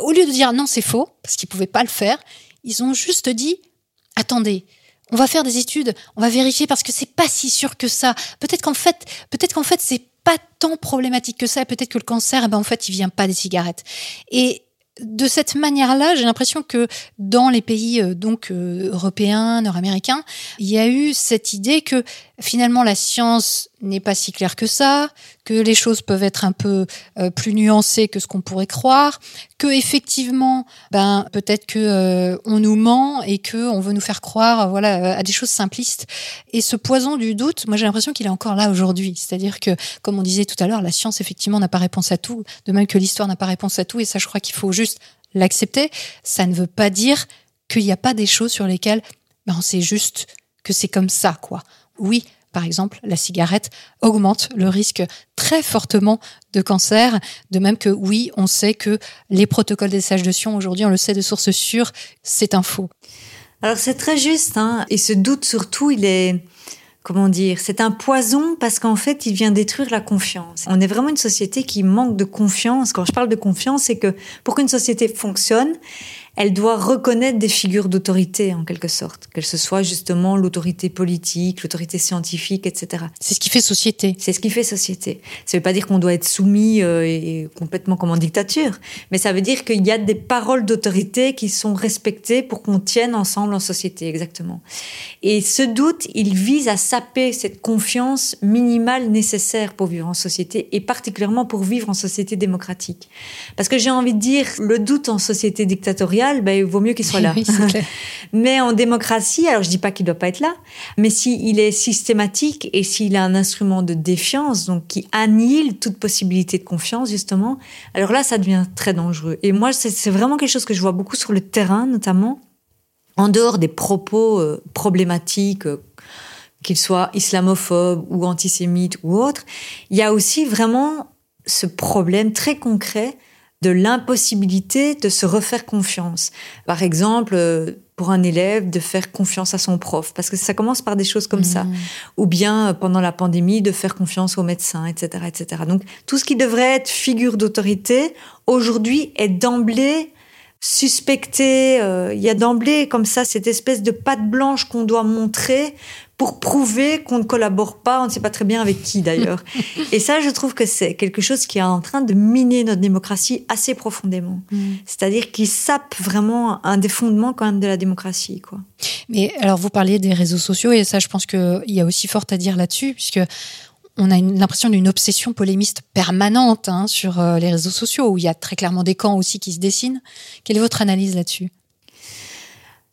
B: au lieu de dire non c'est faux, parce qu'ils pouvaient pas le faire, ils ont juste dit attendez, on va faire des études, on va vérifier parce que c'est pas si sûr que ça. Peut-être qu'en fait, peut-être qu'en fait c'est pas tant problématique que ça. Peut-être que le cancer, eh ben en fait, il vient pas des cigarettes. Et de cette manière-là, j'ai l'impression que dans les pays euh, donc euh, européens, nord-américains, il y a eu cette idée que finalement la science n'est pas si claire que ça, que les choses peuvent être un peu euh, plus nuancées que ce qu'on pourrait croire, que effectivement, ben peut-être que on nous ment et que on veut nous faire croire, voilà, à des choses simplistes. Et ce poison du doute, moi j'ai l'impression qu'il est encore là aujourd'hui. C'est-à-dire que, comme on disait tout à l'heure, la science effectivement n'a pas réponse à tout, de même que l'histoire n'a pas réponse à tout. Et ça, je crois qu'il faut juste l'accepter. Ça ne veut pas dire qu'il n'y a pas des choses sur lesquelles ben, on sait juste que c'est comme ça, quoi. Oui, par exemple, la cigarette augmente le risque très fortement de cancer, de même que oui, on sait que les protocoles des sages de Sion, aujourd'hui, on le sait de sources sûres, c'est un faux.
C: Alors c'est très juste, hein, et ce doute surtout, il est, comment dire, c'est un poison parce qu'en fait, il vient détruire la confiance. On est vraiment une société qui manque de confiance. Quand je parle de confiance, c'est que pour qu'une société fonctionne, elle doit reconnaître des figures d'autorité en quelque sorte, qu'elle ce soit justement l'autorité politique, l'autorité scientifique, etc.
B: C'est ce qui fait société.
C: C'est ce qui fait société. Ça ne veut pas dire qu'on doit être soumis euh, et complètement comme en dictature, mais ça veut dire qu'il y a des paroles d'autorité qui sont respectées pour qu'on tienne ensemble en société, exactement. Et ce doute, il vise à saper cette confiance minimale nécessaire pour vivre en société et particulièrement pour vivre en société démocratique. Parce que j'ai envie de dire, le doute en société dictatoriale, ben, il vaut mieux qu'il soit là. mais en démocratie, alors je dis pas qu'il doit pas être là, mais s'il est systématique et s'il a un instrument de défiance, donc qui annihile toute possibilité de confiance, justement, alors là, ça devient très dangereux. Et moi, c'est vraiment quelque chose que je vois beaucoup sur le terrain, notamment, en dehors des propos euh, problématiques, euh, qu'ils soient islamophobes ou antisémites ou autres, il y a aussi vraiment ce problème très concret de l'impossibilité de se refaire confiance. Par exemple, euh, pour un élève, de faire confiance à son prof, parce que ça commence par des choses comme ça. Mmh. Ou bien, euh, pendant la pandémie, de faire confiance aux médecins, etc., etc. Donc, tout ce qui devrait être figure d'autorité, aujourd'hui, est d'emblée suspecté. Euh, il y a d'emblée, comme ça, cette espèce de patte blanche qu'on doit montrer pour prouver qu'on ne collabore pas, on ne sait pas très bien avec qui d'ailleurs. et ça, je trouve que c'est quelque chose qui est en train de miner notre démocratie assez profondément. Mm. C'est-à-dire qu'il sape vraiment un des fondements quand même de la démocratie. Quoi.
B: Mais alors, vous parliez des réseaux sociaux et ça, je pense qu'il y a aussi fort à dire là-dessus, puisque on a l'impression d'une obsession polémiste permanente hein, sur euh, les réseaux sociaux, où il y a très clairement des camps aussi qui se dessinent. Quelle est votre analyse là-dessus?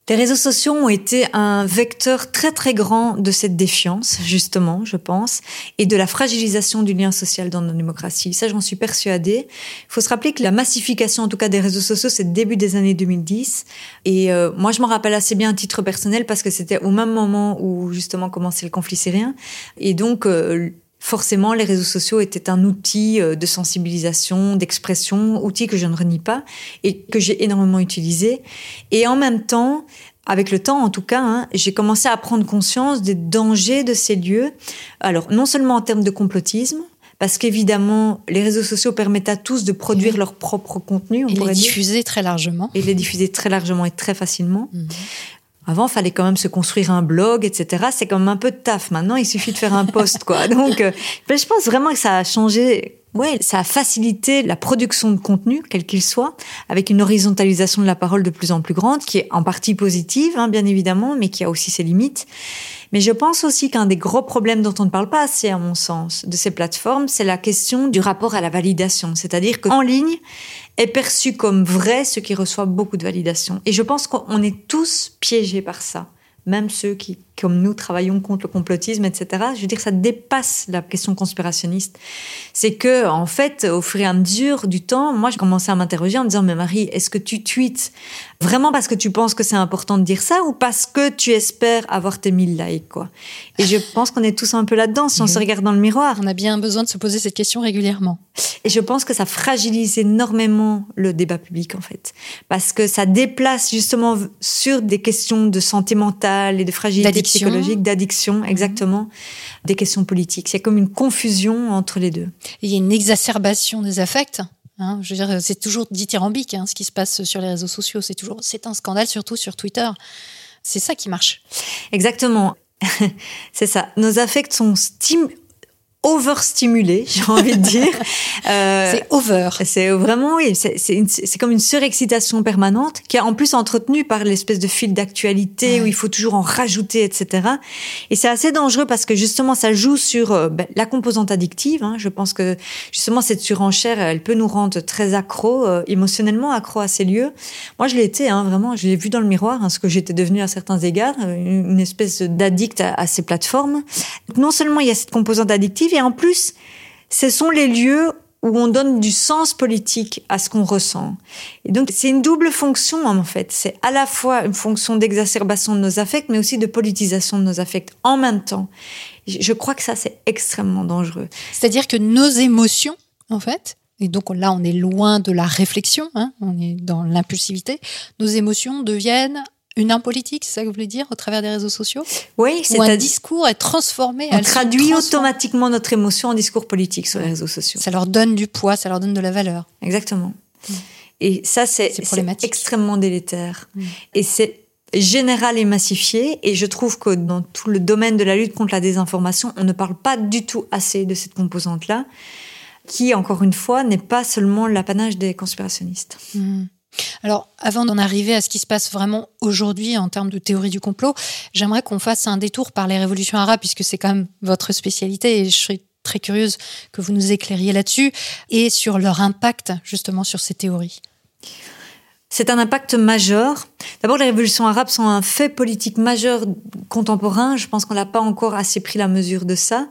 C: Les réseaux sociaux ont été un vecteur très très grand de cette défiance, justement, je pense, et de la fragilisation du lien social dans nos démocraties. Ça, j'en suis persuadée. Il faut se rappeler que la massification, en tout cas des réseaux sociaux, c'est le début des années 2010. Et euh, moi, je m'en rappelle assez bien à titre personnel parce que c'était au même moment où justement commençait le conflit syrien. Et donc, euh, forcément, les réseaux sociaux étaient un outil euh, de sensibilisation, d'expression, outil que je ne renie pas et que j'ai énormément utilisé. Et en même temps, avec le temps en tout cas, hein, j'ai commencé à prendre conscience des dangers de ces lieux. Alors, non seulement en termes de complotisme, parce qu'évidemment, les réseaux sociaux permettent à tous de produire leur propre contenu.
B: On et les diffuser très largement.
C: Et les diffuser très largement et très facilement. Mhm. Avant, fallait quand même se construire un blog, etc. C'est comme un peu de taf. Maintenant, il suffit de faire un post, quoi. Donc, euh, je pense vraiment que ça a changé. Ouais, ça a facilité la production de contenu, quel qu'il soit, avec une horizontalisation de la parole de plus en plus grande, qui est en partie positive, hein, bien évidemment, mais qui a aussi ses limites. Mais je pense aussi qu'un des gros problèmes dont on ne parle pas assez, à mon sens, de ces plateformes, c'est la question du rapport à la validation. C'est-à-dire qu'en ligne, est perçu comme vrai ce qui reçoit beaucoup de validation. Et je pense qu'on est tous piégés par ça, même ceux qui comme nous travaillons contre le complotisme, etc. Je veux dire, ça dépasse la question conspirationniste. C'est que, en fait, au fur et à mesure du temps, moi, je commençais à m'interroger en me disant, mais Marie, est-ce que tu tweets vraiment parce que tu penses que c'est important de dire ça ou parce que tu espères avoir tes 1000 likes, quoi? Et je pense qu'on est tous un peu là-dedans si on se regarde dans le miroir.
B: On a bien besoin de se poser cette question régulièrement.
C: Et je pense que ça fragilise énormément le débat public, en fait. Parce que ça déplace justement sur des questions de santé mentale et de fragilité psychologique, d'addiction, mhm. exactement, des questions politiques. C'est comme une confusion entre les deux.
B: il y a une exacerbation des affects. Hein, je veux dire, c'est toujours dithyrambique hein, ce qui se passe sur les réseaux sociaux. C'est toujours, c'est un scandale, surtout sur Twitter. C'est ça qui marche.
C: Exactement. c'est ça. Nos affects sont stim overstimulé, j'ai envie de dire.
B: Euh, c'est over.
C: C'est vraiment, oui, c'est comme une surexcitation permanente qui est en plus entretenue par l'espèce de fil d'actualité où il faut toujours en rajouter, etc. Et c'est assez dangereux parce que justement, ça joue sur euh, ben, la composante addictive. Hein. Je pense que justement, cette surenchère, elle peut nous rendre très accro, euh, émotionnellement accro à ces lieux. Moi, je l'ai été, hein, vraiment, je l'ai vu dans le miroir, hein, ce que j'étais devenue à certains égards, une, espèce d'addict à, à ces plateformes. Non seulement il y a cette composante addictive, et en plus, ce sont les lieux où on donne du sens politique à ce qu'on ressent. Et donc, c'est une double fonction, en fait. C'est à la fois une fonction d'exacerbation de nos affects, mais aussi de politisation de nos affects en même temps. Je crois que ça, c'est extrêmement dangereux.
B: C'est-à-dire que nos émotions, en fait, et donc là, on est loin de la réflexion, hein, on est dans l'impulsivité, nos émotions deviennent une arme politique, c'est ça que vous voulez dire, au travers des réseaux sociaux
C: Oui,
B: c'est un discours est transformé.
C: On traduit automatiquement notre émotion en discours politique sur les réseaux sociaux.
B: Ça leur donne du poids, ça leur donne de la valeur.
C: Exactement. Mm. Et ça, c'est extrêmement délétère. Mm. Et c'est général et massifié. Et je trouve que dans tout le domaine de la lutte contre la désinformation, on ne parle pas du tout assez de cette composante-là, qui, encore une fois, n'est pas seulement l'apanage des conspirationnistes.
B: Mm. Alors, avant d'en arriver à ce qui se passe vraiment aujourd'hui en termes de théorie du complot, j'aimerais qu'on fasse un détour par les révolutions arabes, puisque c'est quand même votre spécialité et je serais très curieuse que vous nous éclairiez là-dessus et sur leur impact justement sur ces théories.
C: C'est un impact majeur. D'abord, les révolutions arabes sont un fait politique majeur contemporain. Je pense qu'on n'a pas encore assez pris la mesure de ça.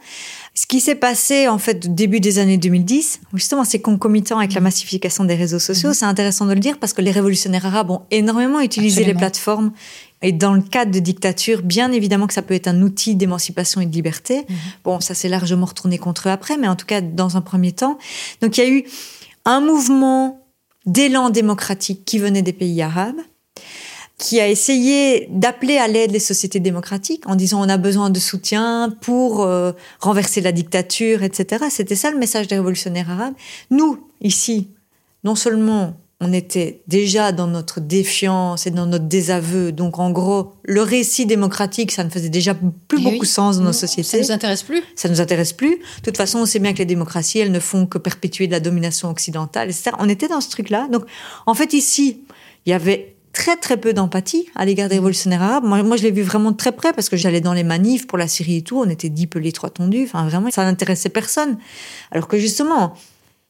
C: Ce qui s'est passé en fait au début des années 2010, justement, c'est concomitant avec la mm. massification des réseaux sociaux. Mm-hmm. C'est intéressant de le dire parce que les révolutionnaires arabes ont énormément utilisé les plateformes. Et dans le cadre de dictature, bien évidemment que ça peut être un outil d'émancipation et de liberté. Mm-hmm. Bon, ça s'est largement retourné contre eux après, mais en tout cas dans un premier temps. Donc il y a eu un mouvement d'élan démocratique qui venait des pays arabes qui a essayé d'appeler à l'aide les sociétés démocratiques en disant on a besoin de soutien pour euh, renverser la dictature, etc. C'était ça le message des révolutionnaires arabes. Nous, ici, non seulement on était déjà dans notre défiance et dans notre désaveu, donc en gros, le récit démocratique, ça ne faisait déjà plus eh beaucoup sens dans nos sociétés.
B: Ça nous intéresse plus.
C: Ça nous intéresse plus. De toute façon, on sait bien que les démocraties, elles ne font que perpétuer de la domination occidentale, etc. On était dans ce truc-là. Donc, en fait, ici, il y avait très très peu d'empathie à l'égard des révolutionnaires arabes. Moi, moi je l'ai vu vraiment très près parce que j'allais dans les manifs pour la Syrie et tout. On était dix pelés, trois tondus. Enfin, vraiment, ça n'intéressait personne. Alors que justement,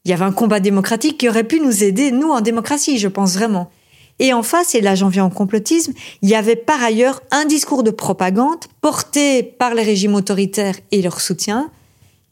C: il y avait un combat démocratique qui aurait pu nous aider, nous, en démocratie, je pense vraiment. Et en face, et là j'en viens au complotisme, il y avait par ailleurs un discours de propagande porté par les régimes autoritaires et leur soutien,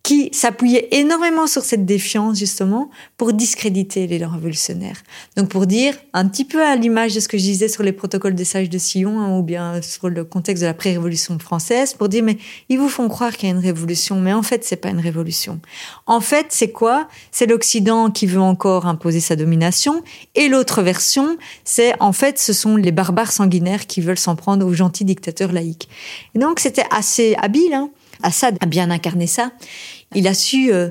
C: qui s'appuyait énormément sur cette défiance justement pour discréditer les révolutionnaires. Donc pour dire un petit peu à l'image de ce que je disais sur les protocoles des sages de Sion hein, ou bien sur le contexte de la pré-révolution française pour dire mais ils vous font croire qu'il y a une révolution mais en fait c'est pas une révolution. En fait c'est quoi? C'est l'Occident qui veut encore imposer sa domination et l'autre version c'est en fait ce sont les barbares sanguinaires qui veulent s'en prendre aux gentils dictateurs laïcs. Et donc c'était assez habile hein Assad a bien incarné ça. Il a su euh,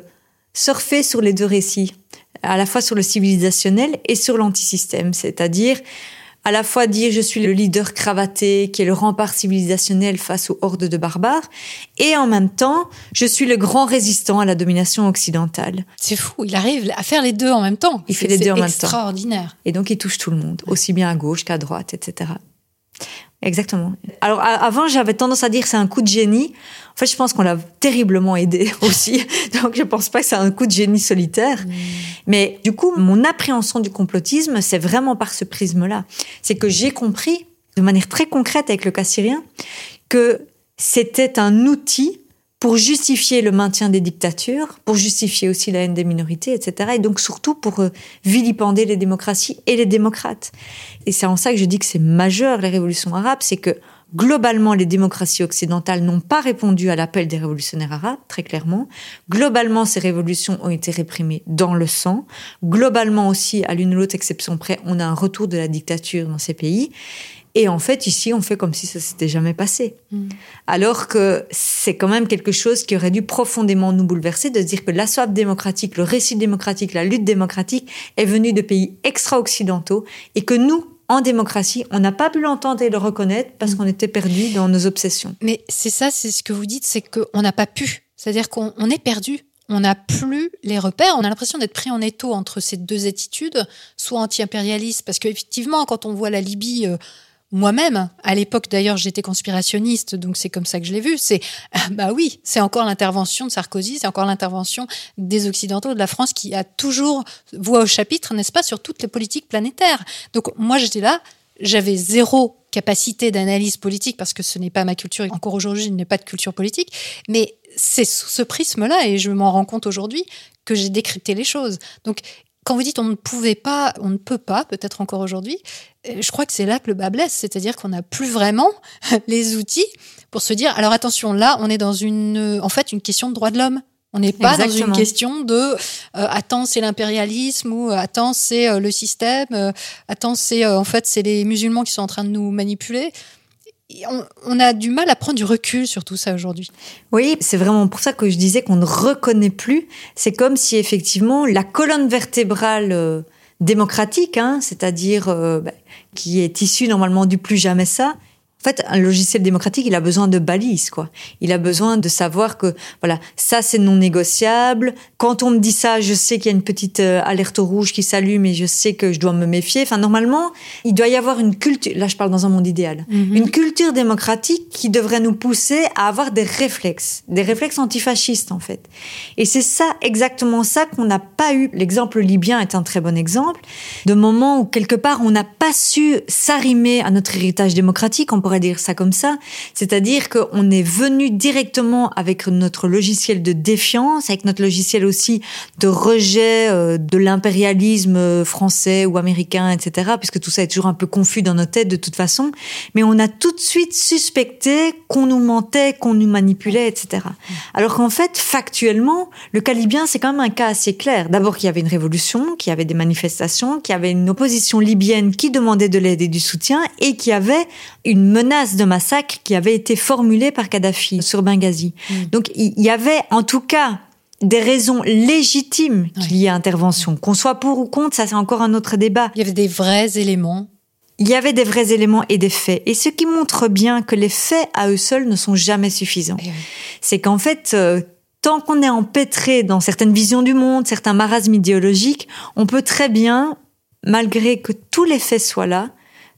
C: surfer sur les deux récits, à la fois sur le civilisationnel et sur l'antisystème, c'est-à-dire à la fois dire je suis le leader cravaté qui est le rempart civilisationnel face aux hordes de barbares, et en même temps, je suis le grand résistant à la domination occidentale.
B: C'est fou, il arrive à faire les deux en même temps.
C: Il fait les deux en même temps.
B: Extraordinaire.
C: Et donc il touche tout le monde, aussi bien à gauche qu'à droite, etc. Exactement. Alors avant, j'avais tendance à dire c'est un coup de génie. En fait, je pense qu'on l'a terriblement aidé aussi. Donc je pense pas que c'est un coup de génie solitaire. Mm. Mais du coup, mon appréhension du complotisme, c'est vraiment par ce prisme-là. C'est que j'ai compris de manière très concrète avec le cas syrien que c'était un outil pour justifier le maintien des dictatures, pour justifier aussi la haine des minorités, etc. Et donc surtout pour euh, vilipender les démocraties et les démocrates. Et c'est en ça que je dis que c'est majeur les révolutions arabes, c'est que globalement les démocraties occidentales n'ont pas répondu à l'appel des révolutionnaires arabes, très clairement. Globalement, ces révolutions ont été réprimées dans le sang. Globalement aussi, à l'une ou l'autre exception près, on a un retour de la dictature dans ces pays. Et en fait, ici, on fait comme si ça s'était jamais passé. Mm. Alors que c'est quand même quelque chose qui aurait dû profondément nous bouleverser, de se dire que la soif démocratique, le récit démocratique, la lutte démocratique est venue de pays extra-occidentaux et que nous, en démocratie, on n'a pas pu l'entendre et le reconnaître parce mm. qu'on était perdu dans nos obsessions.
B: Mais c'est ça, c'est ce que vous dites, c'est qu'on n'a pas pu. C'est-à-dire qu'on est perdu on n'a plus les repères. On a l'impression d'être pris en étau entre ces deux attitudes, soit anti-impérialiste, parce qu'effectivement, quand on voit la Libye euh, moi-même, à l'époque d'ailleurs j'étais conspirationniste, donc c'est comme ça que je l'ai vu, c'est bah oui, c'est encore l'intervention de Sarkozy, c'est encore l'intervention des Occidentaux de la France qui a toujours voix au chapitre, n'est-ce pas, sur toutes les politiques planétaires. Donc moi j'étais là, j'avais zéro capacité d'analyse politique parce que ce n'est pas ma culture, encore aujourd'hui je n'ai pas de culture politique, mais c'est sous ce prisme-là, et je m'en rends compte aujourd'hui, que j'ai décrypté les choses. Donc quand vous dites on ne pouvait pas, on ne peut pas, peut-être encore aujourd'hui, euh, je crois que c'est là que le bas blesse, c'est-à-dire qu'on n'a plus vraiment les outils pour se dire, alors attention, là, on est dans une, en fait, une question de droit de l'homme. On n'est pas dans une question de euh, attends c'est l'impérialisme ou attends c'est euh, le système, attends c'est en fait c'est les musulmans qui sont en train de nous manipuler on, a du mal à prendre du recul sur tout ça aujourd'hui.
C: Oui, c'est vraiment pour ça que je disais qu'on ne reconnaît plus. C'est comme si effectivement la colonne vertébrale euh, démocratique, hein, c'est-à-dire euh, bah, qui est issue normalement du plus jamais ça, en fait, un logiciel démocratique, il a besoin de balises, quoi. Il a besoin de savoir que, voilà, ça c'est non négociable. Quand on me dit ça, je sais qu'il y a une petite euh, alerte rouge qui s'allume et je sais que je dois me méfier. Enfin, normalement, il doit y avoir une culture. Là, je parle dans un monde idéal. Mhm. Une culture démocratique qui devrait nous pousser à avoir des réflexes, des réflexes antifascistes, en fait. Et c'est ça, exactement ça qu'on n'a pas eu. L'exemple libyen est un très bon exemple de moment où quelque part on n'a pas su s'arrimer à notre héritage démocratique. On pourrait dire ça comme ça. C'est-à-dire qu'on est venu directement avec notre logiciel de défiance, avec notre logiciel aussi de rejet euh, de l'impérialisme français ou américain, etc. Puisque tout ça est toujours un peu confus dans nos têtes de toute façon. Mais on a tout de suite suspecté qu'on nous mentait, qu'on nous manipulait, etc. Alors qu'en fait, factuellement, le cas libyen, c'est quand même un cas assez clair. D'abord qu'il y avait une révolution, qu'il y avait des manifestations, qu'il y avait une opposition libyenne qui demandait de l'aide et du soutien et qu'il y avait une menace de massacre qui avait été formulée par Kadhafi sur Benghazi. Mm. Donc il y avait en tout cas des raisons légitimes qu'il y ait intervention. Qu'on soit pour ou contre, ça c'est encore un autre débat.
B: Il y avait des vrais éléments.
C: Il y avait des vrais éléments et des faits. Et ce qui montre bien que les faits à eux seuls ne sont jamais suffisants. Eh c'est qu'en fait, euh, tant qu'on est empêtré dans certaines visions du monde, certains marasmes idéologiques, on peut très bien, malgré que tous les faits soient là,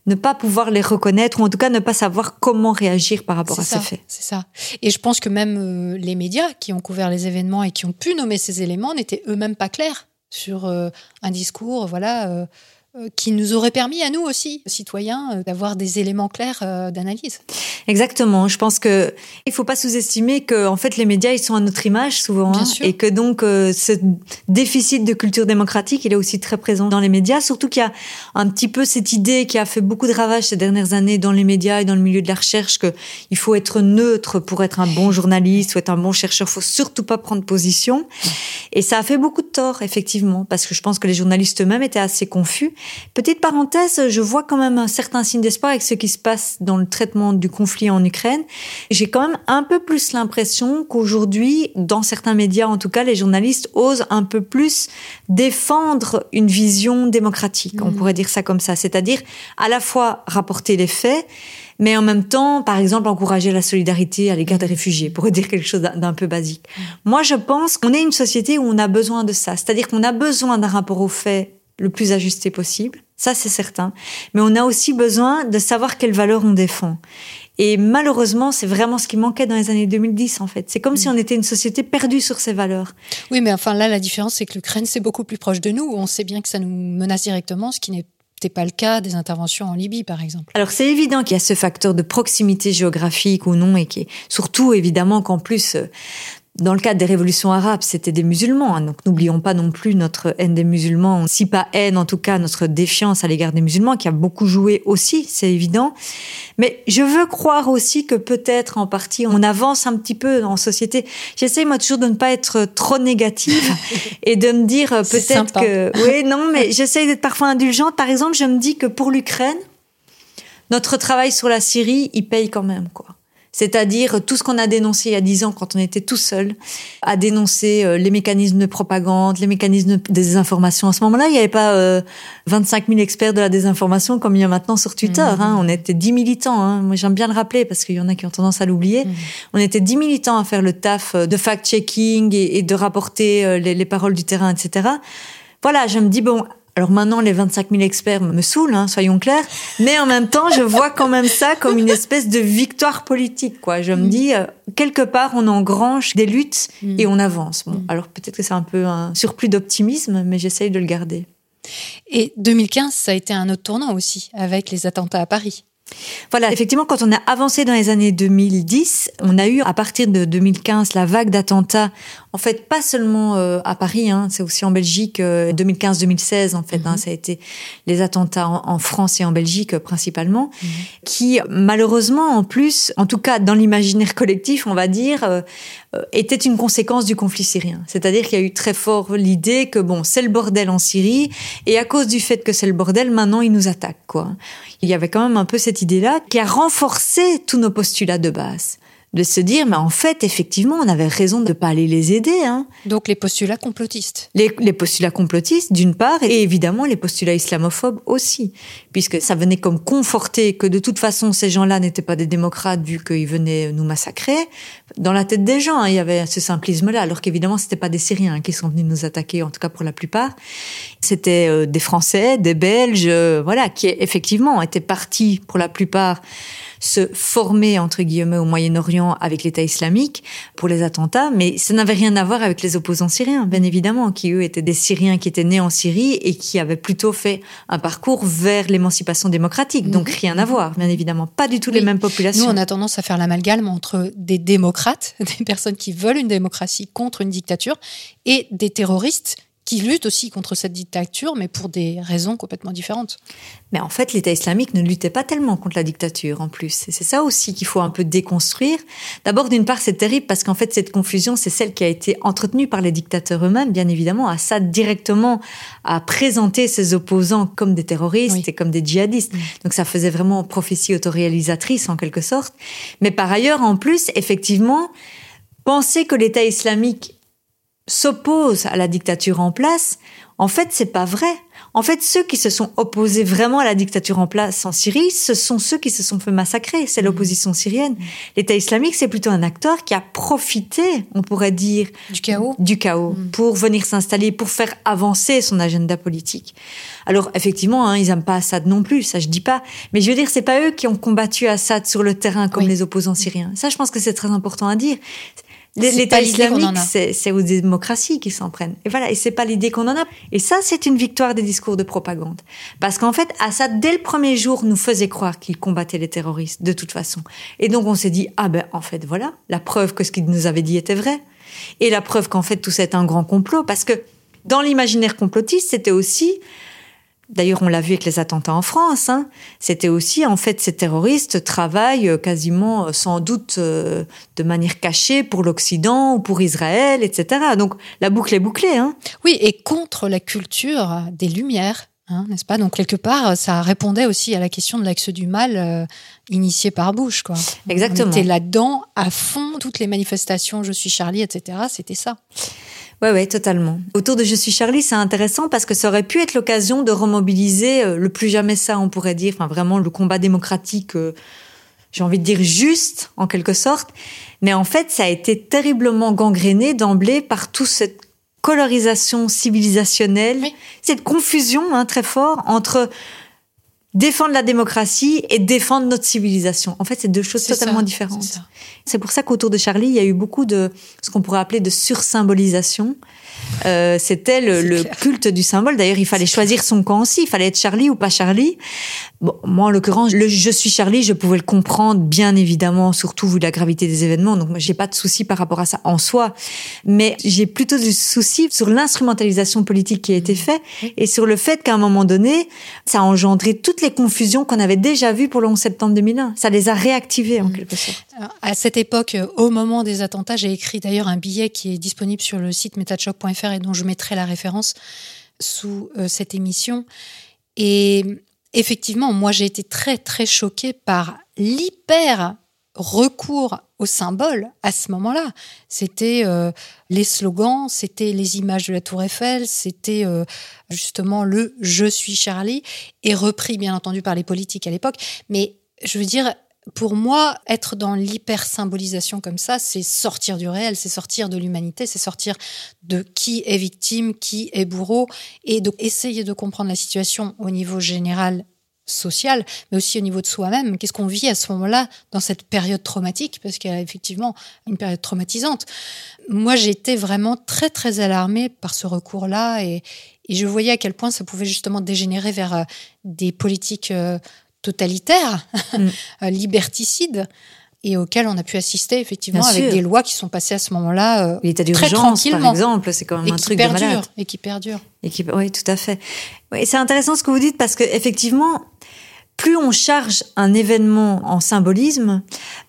C: ne pas pouvoir les reconnaître ou en tout cas ne pas savoir comment réagir par rapport à ces faits.
B: C'est ça. Et je pense que même euh, les médias qui ont couvert les événements et qui ont pu nommer ces éléments n'étaient eux-mêmes pas clairs sur euh, un discours, voilà. Euh, qui nous aurait permis à nous aussi, citoyens, euh, d'avoir des éléments clairs euh, d'analyse.
C: Exactement. Je pense que il faut pas sous-estimer que en fait les médias ils sont à notre image souvent hein, et que donc ce déficit de culture démocratique il est aussi très présent dans les médias. Surtout qu'il y a un petit peu cette idée qui a fait beaucoup de ravages ces dernières années dans les médias et dans le milieu de la recherche que il faut être neutre pour être un bon journaliste ou être un bon chercheur. Faut surtout pas prendre position. Et ça a fait beaucoup de tort effectivement parce que je pense que les journalistes eux-mêmes étaient assez confus Petite parenthèse, je vois quand même un certain signe d'espoir avec ce qui se passe dans le traitement du conflit en Ukraine. J'ai quand même un peu plus l'impression qu'aujourd'hui, dans certains médias en tout cas, les journalistes osent un peu plus défendre une vision démocratique. On mm. pourrait dire ça comme ça. C'est-à-dire à la fois rapporter les faits, mais en même temps, par exemple, encourager la solidarité à l'égard des réfugiés, pour dire quelque chose d'un peu basique. Mm. Moi, je pense qu'on est une société où on a besoin de ça. C'est-à-dire qu'on a besoin d'un rapport aux faits le plus ajusté possible, ça c'est certain. Mais on a aussi besoin de savoir quelles valeurs on défend. Et malheureusement, c'est vraiment ce qui manquait dans les années 2010, en fait. C'est comme si on était une société perdue sur ses valeurs.
B: Oui, mais enfin là, la différence, c'est que l'Ukraine, c'est beaucoup plus proche de nous. On sait bien que ça nous menace directement, ce qui n'est n'était pas le cas des interventions en Libye, par exemple.
C: Alors c'est évident qu'il y a ce facteur de proximité géographique ou non, et qui est surtout évidemment qu'en plus, euh, dans le cadre des révolutions arabes, c'était des musulmans. Hein, donc n'oublions pas non plus notre haine des musulmans, si pas haine, en tout cas notre défiance à l'égard des musulmans, qui a beaucoup joué aussi, c'est évident. Mais je veux croire aussi que peut-être en partie on avance un petit peu en société. J'essaie moi toujours de ne pas être trop négative et de me dire euh, peut-être que oui non mais j'essaie d'être parfois indulgente. Par exemple, je me dis que pour l'Ukraine, notre travail sur la Syrie, il paye quand même quoi. C'est-à-dire tout ce qu'on a dénoncé il y a dix ans quand on était tout seul, à dénoncer euh, les mécanismes de propagande, les mécanismes de désinformation. À ce moment-là, il n'y avait pas euh, 25 000 experts de la désinformation comme il y a maintenant sur Twitter. Mmh. Hein. On était 10 militants. Hein. Moi, j'aime bien le rappeler parce qu'il y en a qui ont tendance à l'oublier. Mmh. On était 10 militants à faire le taf de fact-checking et, et, de rapporter euh, les, les paroles du terrain, etc. Voilà, je me dis, bon, alors maintenant, les 25 000 experts me saoulent, hein, soyons clairs. Mais en même temps, je vois quand même ça comme une espèce de victoire politique. Quoi. Je me mm. dis, euh, quelque part, on engrange des luttes mm. et on avance. Bon, mm. alors peut-être que c'est un peu un surplus d'optimisme, mais j'essaye de le garder.
B: Et 2015, ça a été un autre tournant aussi, avec les attentats à Paris.
C: Voilà, effectivement, quand on a avancé dans les années 2010, on a eu à partir de 2015 la vague d'attentats. En fait, pas seulement euh, à Paris, hein, c'est aussi en Belgique. 2015-2016, euh, en fait, hein, mhm. ça a été les attentats en, France et en Belgique principalement, mhm. qui malheureusement, en plus, en tout cas dans l'imaginaire collectif, on va dire, euh, était une conséquence du conflit syrien. C'est-à-dire qu'il y a eu très fort l'idée que bon, c'est le bordel en Syrie, et à cause du fait que c'est le bordel, maintenant ils nous attaquent, quoi. Il y avait quand même un peu cette idée-là qui a renforcé tous nos postulats de base de se dire, mais en fait, effectivement, on avait raison de ne pas aller les aider. Hein.
B: Donc les postulats complotistes.
C: Les, les postulats complotistes, d'une part, et évidemment les postulats islamophobes aussi, puisque ça venait comme conforter que de toute façon, ces gens-là n'étaient pas des démocrates vu qu'ils venaient nous massacrer. Dans la tête des gens, hein, il y avait ce simplisme-là, alors qu'évidemment, c'était pas des Syriens qui sont venus nous attaquer, en tout cas pour la plupart. C'était euh, des Français, des Belges, euh, voilà, qui effectivement étaient partis pour la plupart se former, entre guillemets, au Moyen-Orient avec l'État islamique pour les attentats, mais ça n'avait rien à voir avec les opposants syriens, bien évidemment, qui eux étaient des Syriens qui étaient nés en Syrie et qui avaient plutôt fait un parcours vers l'émancipation démocratique. Donc mhm. rien à voir, bien évidemment. Pas du tout les mêmes populations.
B: Nous, on a tendance à faire l'amalgame entre des démocrates, des personnes qui veulent une démocratie contre une dictature, et des terroristes qui luttent aussi contre cette dictature, mais pour des raisons complètement différentes.
C: Mais en fait, l'État islamique ne luttait pas tellement contre la dictature en plus. Et c'est ça aussi qu'il faut un peu déconstruire. D'abord, d'une part, c'est terrible parce qu'en fait, cette confusion, c'est celle qui a été entretenue par les dictateurs eux-mêmes, bien évidemment. Assad directement a présenté ses opposants comme des terroristes et comme des djihadistes. Donc ça faisait vraiment prophétie autoréalisatrice en quelque sorte. Mais par ailleurs, en plus, effectivement, penser que l'État islamique s'oppose à la dictature en place, en fait, c'est pas vrai. En fait, ceux qui se sont opposés vraiment à la dictature en place en Syrie, ce sont ceux qui se sont fait massacrer. C'est l'opposition syrienne. L'État islamique, c'est plutôt un acteur qui a profité, on pourrait dire,
B: du chaos,
C: du chaos mm. pour venir s'installer, pour faire avancer son agenda politique. Alors, effectivement, hein, ils n'aiment pas Assad non plus, ça je dis pas. Mais je veux dire, c'est pas eux qui ont combattu Assad sur le terrain comme les opposants syriens. Ça, je pense que c'est très important à dire. L'État islamique, c'est aux démocraties qui s'en prennent. Et voilà, et c'est pas l'idée qu'on en a. Et ça, c'est une victoire des discours de propagande. Parce qu'en fait, Assad, dès le premier jour, nous faisait croire qu'il combattait les terroristes, de toute façon. Et donc, on s'est dit, ah ben, en fait, voilà, la preuve que ce qu'il nous avait dit était vrai. Et la preuve qu'en fait, tout ça est un grand complot. Parce que dans l'imaginaire complotiste, c'était aussi D'ailleurs, on l'a vu avec les attentats en France. Hein. C'était aussi, en fait, ces terroristes travaillent euh, quasiment, euh, sans doute, euh, de manière cachée pour l'Occident ou pour Israël, etc. Donc, la boucle est bouclée. Hein.
B: Oui, et contre la culture des Lumières. Hein, n'est-ce pas? Donc quelque part, ça répondait aussi à la question de l'axe du mal euh, initié par Bush, quoi.
C: Exactement.
B: On était là-dedans à fond, toutes les manifestations, je suis Charlie, etc. C'était ça.
C: Ouais, ouais, totalement. Autour de Je suis Charlie, c'est intéressant parce que ça aurait pu être l'occasion de remobiliser euh, le plus jamais ça, on pourrait dire, enfin vraiment le combat démocratique, euh, j'ai envie de dire juste en quelque sorte. Mais en fait, ça a été terriblement gangréné d'emblée par toute cette colorisation civilisationnelle, cette confusion hein, très fort entre défendre la démocratie et défendre notre civilisation. En fait, c'est deux choses totalement
B: ça,
C: différentes.
B: C'est
C: pour ça qu'autour de Charlie, il y a eu beaucoup de ce qu'on pourrait appeler de sursymbolisation. Euh, C'était le, culte du symbole. D'ailleurs, il fallait choisir son camp aussi. Il fallait être Charlie ou pas Charlie. Bon, moi, en l'occurrence, le je suis Charlie, je pouvais le comprendre, bien évidemment, surtout vu la gravité des événements. Donc, moi, j'ai pas de souci par rapport à ça en soi. Mais j'ai plutôt du souci sur l'instrumentalisation politique qui a été faite et sur le fait qu'à un moment donné, ça a engendré toutes les confusions qu'on avait déjà vues pour le 11 septembre 2001. Ça les a réactivées, en quelque sorte.
B: À cette époque, euh, au moment des attentats, j'ai écrit d'ailleurs un billet qui est disponible sur le site metachoc.fr et dont je mettrai la référence sous euh, cette émission. Et effectivement, moi, j'ai été très, très choquée par l'hyper recours au symbole à ce moment-là. C'était euh, les slogans, c'était les images de la Tour Eiffel, c'était euh, justement le Je suis Charlie, et repris bien entendu par les politiques à l'époque. Mais je veux dire, pour moi, être dans l'hyper-symbolisation comme ça, c'est sortir du réel, c'est sortir de l'humanité, c'est sortir de qui est victime, qui est bourreau, et donc essayer de comprendre la situation au niveau général social, mais aussi au niveau de soi-même. Qu'est-ce qu'on vit à ce moment-là dans cette période traumatique? Parce qu'il y a effectivement une période traumatisante. Moi, j'étais vraiment très, très alarmée par ce recours-là et, je voyais à quel point ça pouvait justement dégénérer vers euh, des politiques totalitaires,
C: Mm.
B: euh, liberticides, et auxquelles on a pu assister effectivement
C: Bien
B: avec
C: sûr.
B: des lois qui sont passées à ce moment-là euh,
C: L'état
B: très
C: d'urgence, par exemple, c'est quand même
B: et
C: un
B: qui
C: truc de malade.
B: Et qui perdurent.
C: Et qui- oui, tout à fait. Oui, c'est intéressant ce que vous dites parce que effectivement, plus on charge un événement en symbolisme,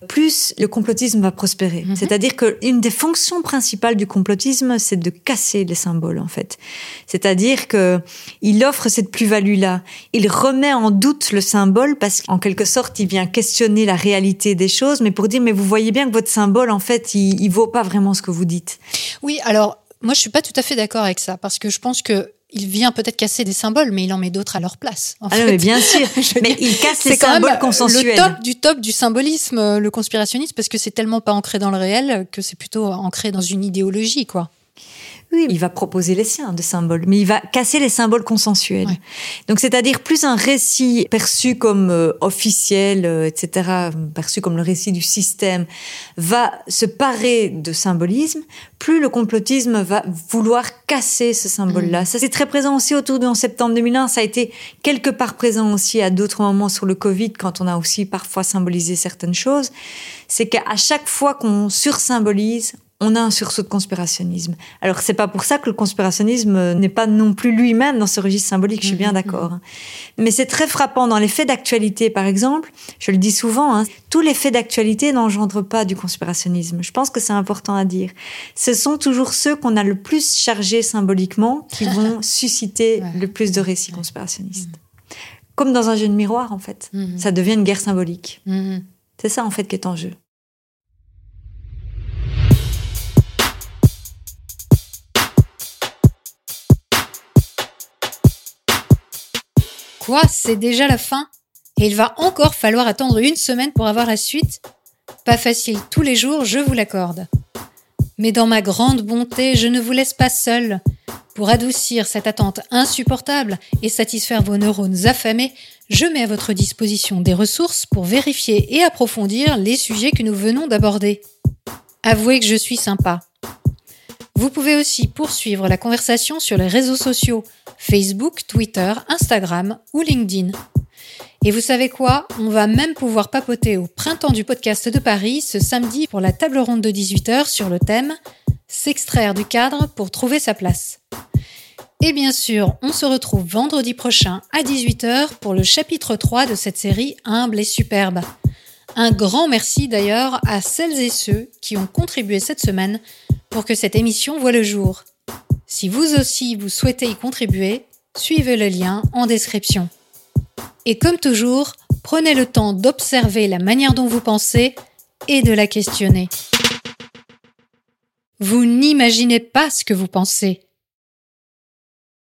C: plus le complotisme va prospérer.
B: Mhm.
C: C'est-à-dire que une des fonctions principales du complotisme, c'est de casser les symboles en fait. C'est-à-dire que il offre cette plus-value-là. Il remet en doute le symbole parce qu'en quelque sorte, il vient questionner la réalité des choses, mais pour dire mais vous voyez bien que votre symbole en fait, il, il vaut pas vraiment ce que vous dites.
B: Oui, alors moi je suis pas tout à fait d'accord avec ça parce que je pense que il vient peut-être casser des symboles, mais il en met d'autres à leur place. en
C: Ah non, mais bien sûr. Mais il casse les
B: quand
C: symboles
B: même
C: consensuels.
B: le top du top du symbolisme, euh, le conspirationnisme, parce que c'est tellement pas ancré dans le réel que c'est plutôt ancré dans une idéologie, quoi.
C: Oui, il va proposer les siens de symboles, mais il va casser les symboles consensuels.
B: Ouais.
C: Donc, c'est-à-dire plus un récit perçu comme euh, officiel, euh, etc., perçu comme le récit du système, va se parer de symbolisme, plus le complotisme va vouloir casser ce symbole-là. Ça, c'est très présent aussi autour du 11 septembre 2001. Ça a été quelque part présent aussi à d'autres moments sur le Covid, quand on a aussi parfois symbolisé certaines choses. C'est qu'à chaque fois qu'on sursymbolise, on a un sursaut de conspirationnisme. Alors c'est pas pour ça que le conspirationnisme n'est pas non plus lui-même dans ce registre symbolique, je suis bien d'accord. hein. Mais c'est très frappant dans les faits d'actualité, par exemple. Je le dis souvent, hein, tous les faits d'actualité n'engendrent pas du conspirationnisme. Je pense que c'est important à dire. Ce sont toujours ceux qu'on a le plus chargés symboliquement qui vont susciter
B: Ouais.
C: le plus de récits conspirationnistes. Comme dans un jeu de miroir, en fait. Ça devient une guerre symbolique. C'est ça, en fait, qui est en jeu.
B: C'est déjà la fin Et il va encore falloir attendre une semaine pour avoir la suite Pas facile tous les jours, je vous l'accorde. Mais dans ma grande bonté, je ne vous laisse pas seul. Pour adoucir cette attente insupportable et satisfaire vos neurones affamés, je mets à votre disposition des ressources pour vérifier et approfondir les sujets que nous venons d'aborder. Avouez que je suis sympa. Vous pouvez aussi poursuivre la conversation sur les réseaux sociaux Facebook, Twitter, Instagram ou LinkedIn. Et vous savez quoi? On va même pouvoir papoter au printemps du podcast de Paris ce samedi pour la table ronde de 18h sur le thème S'extraire du cadre pour trouver sa place. Et bien sûr, on se retrouve vendredi prochain à 18h pour le chapitre 3 de cette série Humble et superbe. Un grand merci d'ailleurs à celles et ceux qui ont contribué cette semaine pour que cette émission voit le jour. Si vous aussi vous souhaitez y contribuer, suivez le lien en description. Et comme toujours, prenez le temps d'observer la manière dont vous pensez et de la questionner. Vous n'imaginez pas ce que vous pensez.